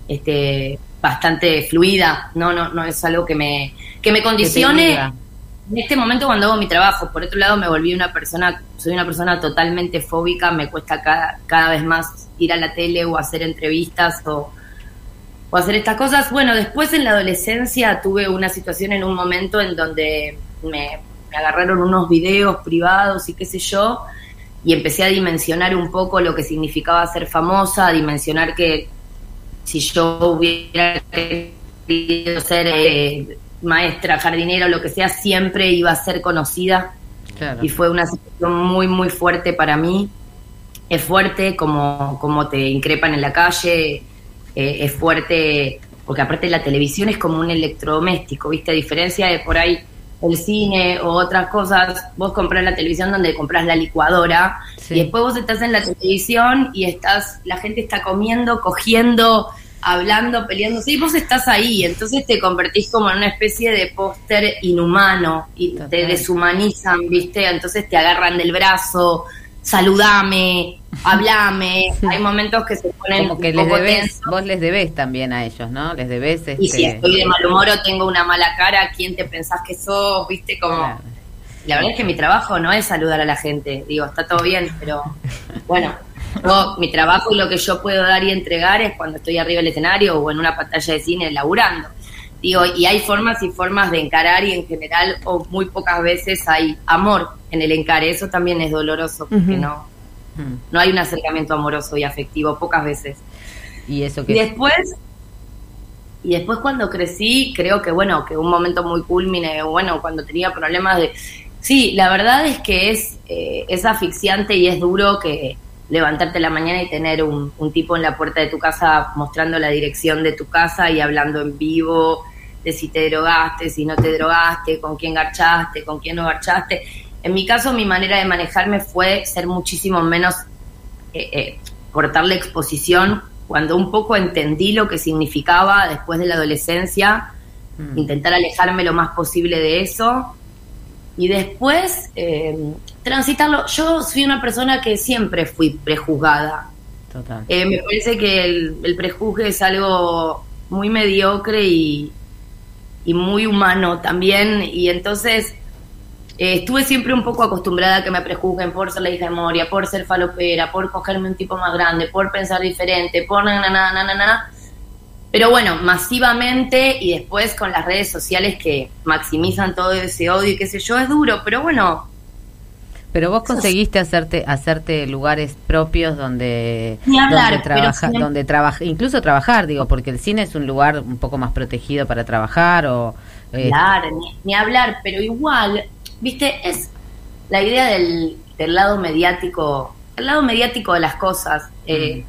este bastante fluida no no no es algo que me que me condicione. En este momento cuando hago mi trabajo por otro lado me volví una persona soy una persona totalmente fóbica me cuesta cada, cada vez más ir a la tele o hacer entrevistas o o hacer estas cosas. Bueno, después en la adolescencia tuve una situación en un momento en donde me, agarraron unos videos privados y qué sé yo, y empecé a dimensionar un poco lo que significaba ser famosa, a dimensionar que si yo hubiera querido ser eh, maestra, jardinera o lo que sea, siempre iba a ser conocida. Claro. Y fue una situación muy, muy fuerte para mí. Es fuerte como, como te increpan en la calle, eh, es fuerte, porque aparte la televisión es como un electrodoméstico, ¿viste? A diferencia de por ahí el cine o otras cosas, vos comprás la televisión donde compras la licuadora y después vos estás en la televisión y estás, la gente está comiendo, cogiendo, hablando, peleándose y vos estás ahí, entonces te convertís como en una especie de póster inhumano y te deshumanizan, ¿viste? Entonces te agarran del brazo, saludame, hablame, hay momentos que se ponen Como que un les poco tensos. vos les debes también a ellos, ¿no? Les debes este... Y si estoy de mal humor o tengo una mala cara, ¿quién te pensás que sos? ¿Viste? Como... La verdad es que mi trabajo no es saludar a la gente. Digo, está todo bien, pero bueno, yo- mi trabajo y lo que yo puedo dar y entregar es cuando estoy arriba del escenario o en una pantalla de cine laburando. Digo, y hay formas y formas de encarar y en general o muy pocas veces hay amor en el encare. Eso también es doloroso porque no, no hay un acercamiento amoroso y afectivo, pocas veces. Y eso que después, y después cuando crecí, creo que bueno, que un momento muy culmine, bueno, cuando tenía problemas de... Sí, la verdad es que es, eh, es asfixiante y es duro que levantarte a la mañana y tener un, un tipo en la puerta de tu casa mostrando la dirección de tu casa y hablando en vivo de si te drogaste, si no te drogaste, con quién garchaste, con quién no garchaste. En mi caso, mi manera de manejarme fue ser muchísimo menos eh, eh, cortarle exposición. Cuando un poco entendí lo que significaba después de la adolescencia, intentar alejarme lo más posible de eso. Y después eh, transitarlo. Yo soy una persona que siempre fui prejuzgada. Total. Eh, me parece que el, el prejuzgue es algo muy mediocre y, y muy humano también. Y entonces eh, estuve siempre un poco acostumbrada a que me prejuzguen por ser la hija de Moria, por ser falopera, por cogerme un tipo más grande, por pensar diferente, por na, na, na, na, na, na. Pero bueno, masivamente y después con las redes sociales que maximizan todo ese odio y qué sé yo, es duro, pero bueno, Pero vos conseguiste hacerte hacerte lugares propios donde Ni hablar, donde pero trabaja, donde trabaja, incluso trabajar, digo, porque el cine es un lugar un poco más protegido para trabajar o eh, Claro, ni, ni hablar, pero igual, viste, es la idea del, del lado mediático, el lado mediático de las cosas. Eh,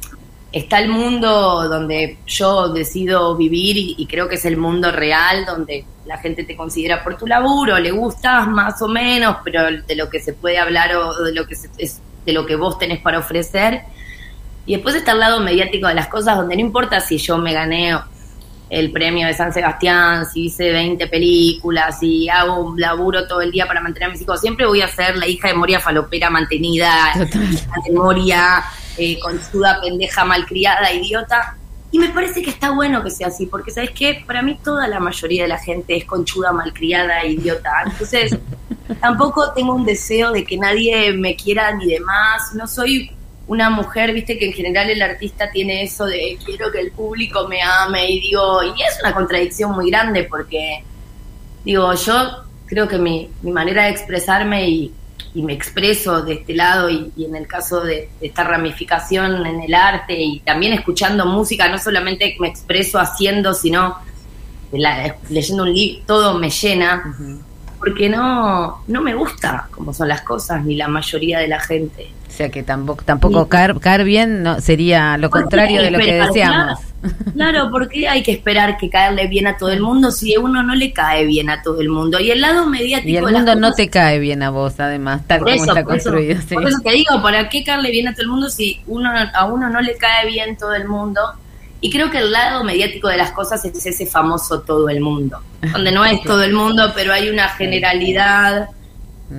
Está el mundo donde yo decido vivir y, y creo que es el mundo real, donde la gente te considera por tu laburo, le gustas más o menos, pero de lo que se puede hablar o de lo que se- es de lo que vos tenés para ofrecer. Y después está el lado mediático de las cosas, donde no importa si yo me gané el premio de San Sebastián, si hice 20 películas, si hago un laburo todo el día para mantener a mis hijos, siempre voy a ser la hija de Moria falopera mantenida, de Moria, eh, conchuda, pendeja, malcriada, idiota. Y me parece que está bueno que sea así, porque ¿sabes qué? Para mí toda la mayoría de la gente es conchuda, malcriada, idiota. Entonces, tampoco tengo un deseo de que nadie me quiera ni demás. No soy una mujer, viste que en general el artista tiene eso de quiero que el público me ame y digo, y es una contradicción muy grande porque, digo, yo creo que mi, mi manera de expresarme y, y me expreso de este lado y, y en el caso de, de esta ramificación en el arte y también escuchando música, no solamente me expreso haciendo, sino la- leyendo un libro, todo me llena, porque no, no me gusta cómo son las cosas ni la mayoría de la gente. o sea que tampoco tampoco caer, caer bien no sería lo ¿Por qué contrario de lo que deseamos. Claro, porque hay que esperar que caerle bien a todo el mundo si a uno no le cae bien a todo el mundo? Y el lado mediático Y el mundo no te cae bien a vos, además, tal como eso, está por eso, construido. sí. por eso te digo, ¿para qué caerle bien a todo el mundo si uno a uno no le cae bien todo el mundo? Y creo que el lado mediático de las cosas es ese famoso todo el mundo, donde no es todo el mundo, pero hay una generalidad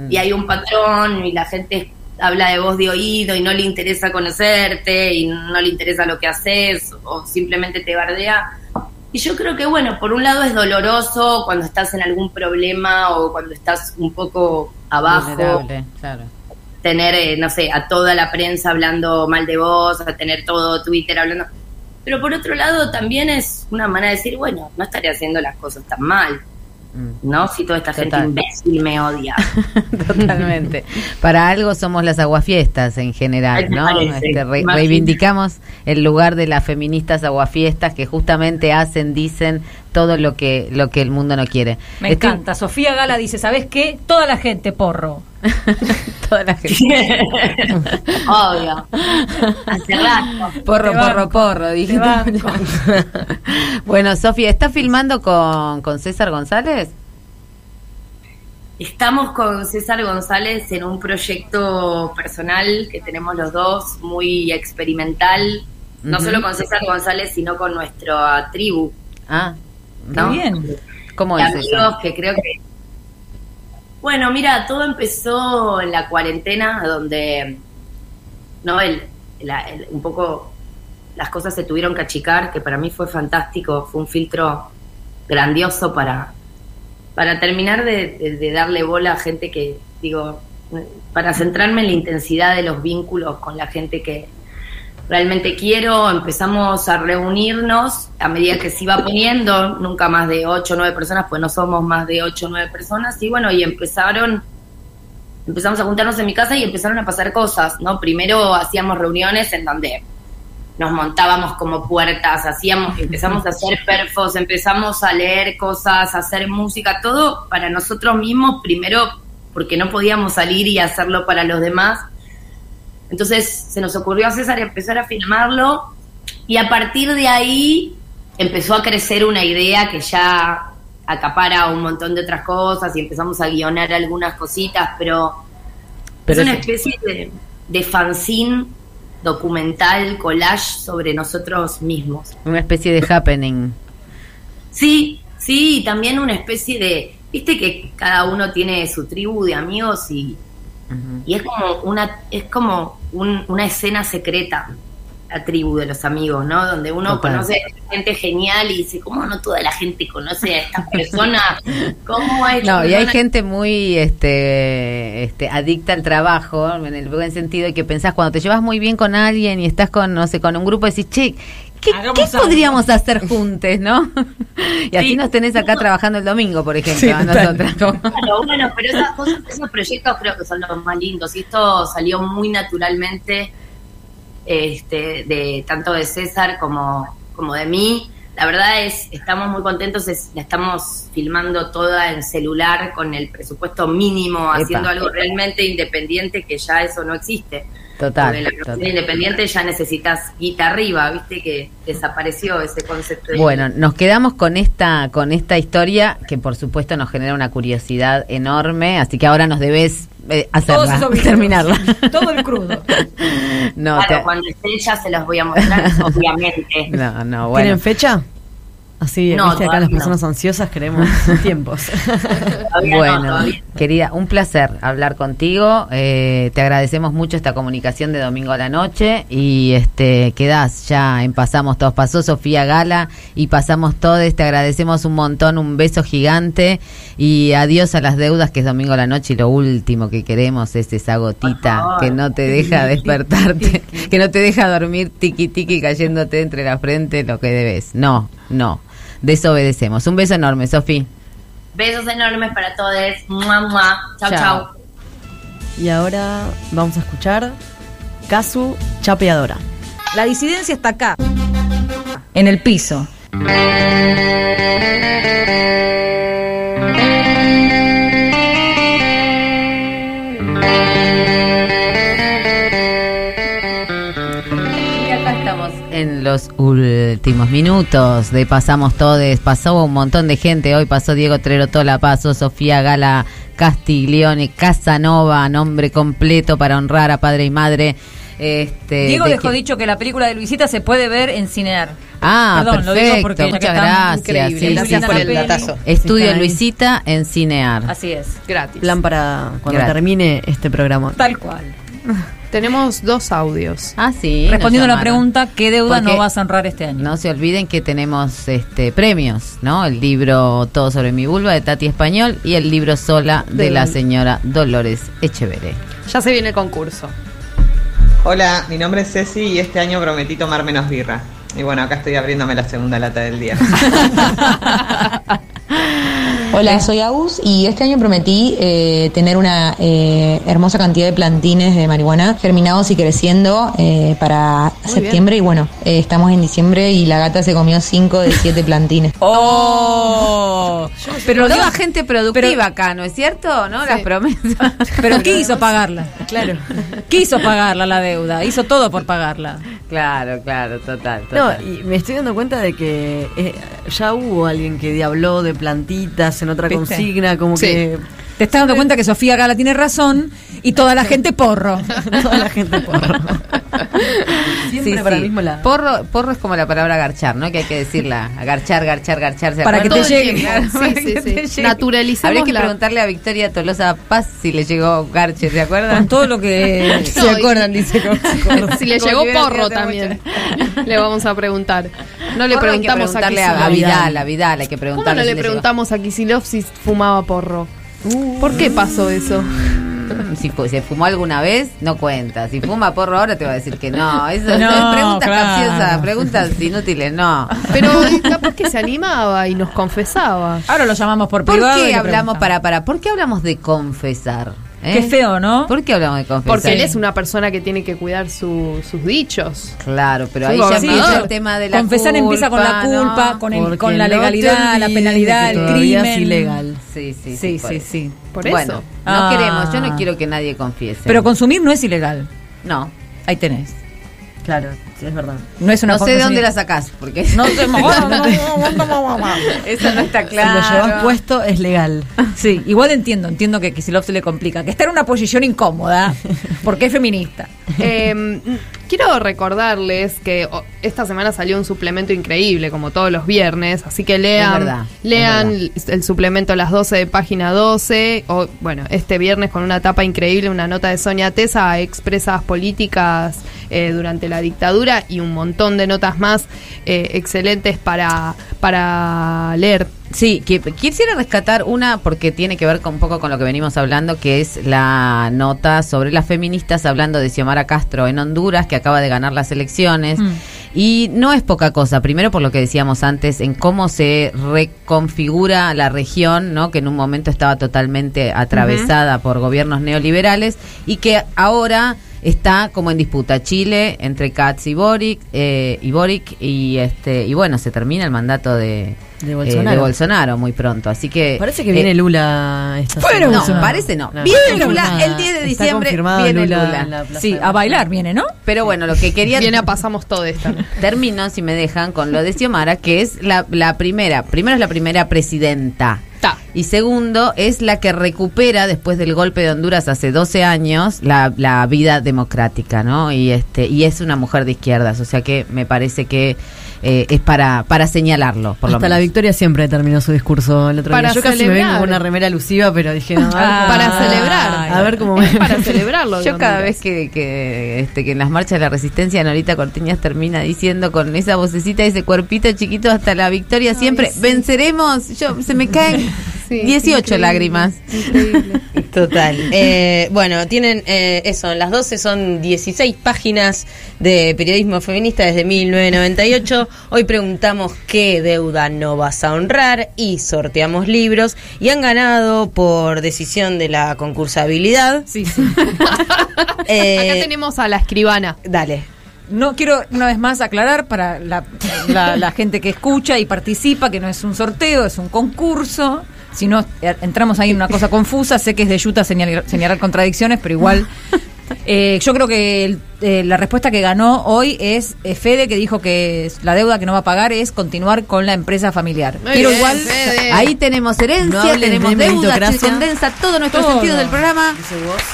y hay un patrón y la gente habla de voz de oído y no le interesa conocerte y no le interesa lo que haces o simplemente te bardea. Y yo creo que, bueno, por un lado es doloroso cuando estás en algún problema o cuando estás un poco abajo claro. tener, eh, no sé, a toda la prensa hablando mal de vos, a tener todo Twitter hablando. Pero por otro lado también es una manera de decir, bueno, no estaré haciendo las cosas tan mal, ¿no? Si toda esta Total. gente imbécil me odia. Totalmente. Para algo somos las aguafiestas en general, ¿no? parece, Este, re- imagínate. reivindicamos el lugar de las feministas aguafiestas que justamente hacen, dicen todo lo que lo que el mundo no quiere. Me Estoy- encanta. Sofía Gala dice, ¿sabes qué? Toda la gente porro. Toda la gente. Obvio. Hace rato. Porro, Te porro, banco, porro, banco. bueno, Sofía, ¿estás filmando con, con César González? Estamos con César González en un proyecto personal que tenemos los dos, muy experimental, no solo con César González, sino con nuestra tribu. Ah, ¿no? bien. ¿Cómo de es amigos eso? que creo que... Bueno, mira, todo empezó en la cuarentena, donde no el, la- el- un poco las cosas se tuvieron que achicar, que para mí fue fantástico, fue un filtro grandioso para, para terminar de, darle bola a gente que, digo, para centrarme en la intensidad de los vínculos con la gente que realmente quiero, empezamos a reunirnos a medida que se iba poniendo, nunca más de 8 o 9 personas, pues no somos más de 8 o 9 personas, y bueno, y empezaron, empezamos a juntarnos en mi casa y empezaron a pasar cosas, ¿no? Primero hacíamos reuniones en donde nos montábamos como puertas, hacíamos, empezamos a hacer perfos, empezamos a leer cosas, a hacer música, todo para nosotros mismos, primero porque no podíamos salir y hacerlo para los demás. Entonces se nos ocurrió a César empezar a filmarlo y a partir de ahí empezó a crecer una idea que ya acapara un montón de otras cosas y empezamos a guionar algunas cositas, pero, Pero es una es- especie de, de fanzine documental, collage sobre nosotros mismos. Una especie de happening. Sí, sí, y también una especie de, viste que cada uno tiene su tribu de amigos y, y es como una, es como un- una escena secreta, la tribu de los amigos, ¿no? Donde uno Total. conoce gente genial y dice, ¿cómo no toda la gente conoce a esta persona? ¿Cómo es? No, y hay gente muy este, este, adicta al trabajo, en el buen sentido, y que pensás cuando te llevas muy bien con alguien y estás con, no sé, con un grupo, decís, che, ¿qué, ¿qué podríamos hacer juntos, no? y así nos tenés acá trabajando el domingo, por ejemplo, Sí, a nosotras. Claro, bueno, pero esas cosas, esos proyectos creo que son los más lindos. Y esto salió muy naturalmente, este, de tanto de César como, como de mí. La verdad es, estamos muy contentos, es- la estamos filmando toda en celular con el presupuesto mínimo, Epa. haciendo algo realmente independiente que ya eso no existe. Total, Porque la total. independiente ya necesitas guita arriba, viste que desapareció ese concepto. de Bueno, nos quedamos con esta, con esta historia que por supuesto nos genera una curiosidad enorme, así que ahora nos debes eh, hacerla, terminarla. Todo el crudo. No, claro, te- cuando esté ya se los voy a mostrar, obviamente. no, no, bueno. ¿Tienen fecha? Así, No, viste, acá las no. personas ansiosas queremos tiempos. Todavía no, Bueno, todavía querida, un placer hablar contigo. Eh, te agradecemos mucho esta comunicación de domingo a la noche y este quedás ya en Pasamos Todos. Pasó Sofía Gala y pasamos todos. Te agradecemos un montón, un beso gigante y adiós a las deudas que es domingo a la noche y lo último que queremos es esa gotita que no te deja despertarte, que no te deja dormir tiqui tiqui cayéndote entre la frente lo que debes. No, no. Desobedecemos. Un beso enorme, Sofía. Besos enormes para todos. Mua, mua. Chau, Chao. chau. Y ahora vamos a escuchar Casu Chapeadora. La disidencia está acá, en el piso. En los últimos minutos de Pasamos Todes. Pasó un montón de gente hoy. Pasó Diego Trerotola, pasó Sofía Gala Castiglione, Casanova, nombre completo para honrar a padre y madre. Este, Diego de dejó que- dicho que la película de Luisita se puede ver en Cinear. Ah, Perdón, lo digo perfecto. porque Muchas gracias. increíble. Sí, Gracias sí, por sí. el datazo. Estudio ahí. Luisita en Cinear. Así es. Gratis. Plan para cuando termine este programa. Tal cual. Tenemos dos audios. Ah, sí. Respondiendo a la pregunta, ¿qué deuda Porque no vas a honrar este año? No se olviden que tenemos este premios, ¿no? El libro Todo sobre mi vulva de Tati Español y el libro Sola de De la señora Dolores Echeveré. Ya se viene el concurso. Hola, mi nombre es Ceci y este año prometí tomar menos birra. Y bueno, acá estoy abriéndome la segunda lata del día. Hola, soy Agus y este año prometí eh, tener una eh, hermosa cantidad de plantines de marihuana germinados y creciendo eh, para septiembre. Y bueno, eh, estamos en diciembre y la gata se comió 5 de 7 plantines. ¡Oh! Pero Pero toda gente productiva acá, ¿no es cierto? ¿No? Las promesas. ¿Pero qué hizo pagarla? Claro. Quiso pagarla la deuda, hizo todo por pagarla. Claro, claro, total. No, total. y me estoy dando cuenta de que eh, ya hubo alguien que habló de plantitas en otra ¿Viste? consigna, como Sí. que Te estás dando cuenta que Sofía Gala tiene razón y toda la gente porro. toda la gente porro. Siempre Sí, para sí. el mismo lado. Porro, porro es como la palabra garchar, ¿no? Que hay que decirla. Garchar, garchar, garchar. ¿se Para que te llegue. Claro, Sí, para sí, que sí. te llegue. Naturalicemos Habría que la- preguntarle a Victoria Tolosa Paz si le llegó garche, ¿se acuerdan? Con todo lo que No, se y- acuerdan, dice. como- Si le llegó porro también. Le vamos a preguntar. No le Porro hay que preguntamos a preguntarle a, a. Vidal, a Vidal hay que ¿Cómo preguntarle. no si le llegó. preguntamos a Kisilov si fumaba porro? ¿Por qué pasó eso? si se fumó alguna vez, no cuenta. Si fuma porro ahora te va a decir que no. Eso No, son preguntas claro. capciosas, preguntas inútiles, no. Pero eh, capaz que se animaba y nos confesaba. Ahora lo llamamos por ¿Por privado. y qué hablamos para para? ¿Por qué hablamos de confesar? Eh? Qué feo, ¿no? ¿Por qué hablamos de confesar? Porque él es una persona que tiene que cuidar su- sus dichos. Claro, pero ahí ya empieza el tema de la Confesar empieza con la culpa, con, el- con la no legalidad, la penalidad, el crimen. es ilegal. Sí, sí, Sí, por sí, eso. sí. Por bueno, eso. no Ah. queremos, yo no quiero que nadie confiese. Pero consumir no es ilegal. no, Ahí tenés. Claro, sí, es verdad. No es una no sé de dónde la sacás, porque No sé, eso no está Si lo llevas claro. puesto es legal. Sí, igual entiendo, entiendo que Kisilov se le complica, que está en una posición incómoda, porque es feminista. Eh, quiero recordarles que oh, esta semana salió un suplemento increíble, como todos los viernes, así que lean, verdad, lean el suplemento a las 12 de página 12, o bueno, este viernes con una tapa increíble, una nota de Sonia Tesa a expresas políticas eh, durante la dictadura y un montón de notas más eh, excelentes para, para leer. Sí, que quisiera rescatar una porque tiene que ver con un poco con lo que venimos hablando, que es la nota sobre las feministas hablando de Xiomara Castro en Honduras, que acaba de ganar las elecciones. Mm. Y no es poca cosa, primero por lo que decíamos antes, en cómo se reconfigura la región, ¿no? que en un momento estaba totalmente atravesada por gobiernos neoliberales y que ahora está como en disputa Chile entre Katz y Boric, eh, y Boric y este y bueno se termina el mandato de, De eh, Bolsonaro. de Bolsonaro muy pronto así que Parece que viene eh, Lula esta Fuera semana. no parece no, No. viene Lula confirmada. el 10 de Está diciembre confirmado viene Lula Lula, en la Plaza Sí, de a bailar viene, ¿no? pero bueno lo que quería Viene a pasamos todo esto. termino si me dejan con lo de Xiomara que es la, la primera primero es la primera presidenta Ta. Y segundo, es la que recupera después del golpe de Honduras hace 12 años la, la vida democrática, ¿no? Y este y es una mujer de izquierdas, o sea que me parece que eh, es para para señalarlo, por lo Hasta la menos. victoria siempre terminó su discurso el otro Para día. Yo casi me celebrar. vengo con una remera alusiva, pero dije, no, Ah, para celebrar. A ver cómo Es para celebrarlo. Yo cada vez que, que, este, que en las marchas de la resistencia Norita Cortiñas termina diciendo con esa vocecita, ese cuerpito chiquito hasta la victoria siempre, venceremos, yo se me caen Sí, 18 increíble, lágrimas. Increíble. Total. Eh, bueno, tienen eh, eso, las 12 son 16 páginas de periodismo feminista desde 1998. Hoy preguntamos qué deuda no vas a honrar y sorteamos libros y han ganado por decisión de la concursabilidad. Sí, sí. Eh, Acá tenemos a la escribana. Dale. No quiero una vez más aclarar para la, la- la gente que escucha y participa que no es un sorteo, es un concurso. Si no eh, entramos ahí en una cosa confusa, sé que es de Yuta señalar, señalar contradicciones, pero igual. eh, yo creo que el- eh, la respuesta que ganó hoy es eh, Fede, que dijo que la deuda que no va a pagar es continuar con la empresa familiar. Muy bien, igual. Fede. Ahí tenemos herencia, tenemos de deuda, se condensa todo nuestro Todo. sentido del programa.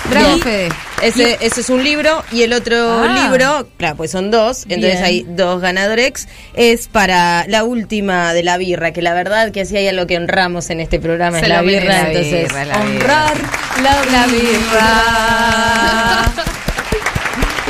Bravo, Y Fede. Ese, ese es un libro y el otro Ah. libro, claro, pues son dos, entonces Bien. hay dos ganadores, es para la última de la birra, que la verdad que si hay algo que honramos en este programa Se es la birra, La entonces birra, la birra. Honrar la, birra.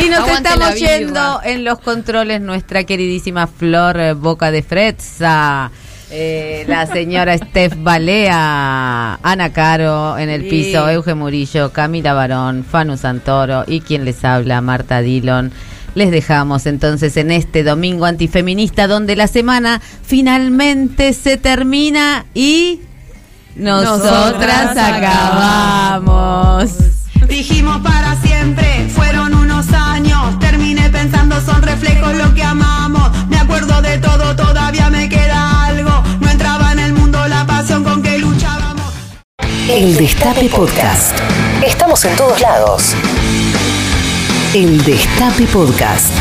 Y nos Aguante estamos yendo en los controles nuestra queridísima Flor eh, Boca de Frezza. eh, la señora Steph Balea, Ana Caro en el Sí. piso, Euge Murillo, Camila Barón, Fanu Santoro y quien les habla, Marta Dillon. Les dejamos entonces en este domingo antifeminista donde la semana finalmente se termina y nosotras acabamos. Dijimos para siempre, fueron unos años. Terminé pensando, son reflejos lo que amamos. Me acuerdo de todo, todavía me queda algo. No entraba en el mundo la pasión con que luchábamos. El Destape Podcast. Estamos en todos lados. El Destape Podcast.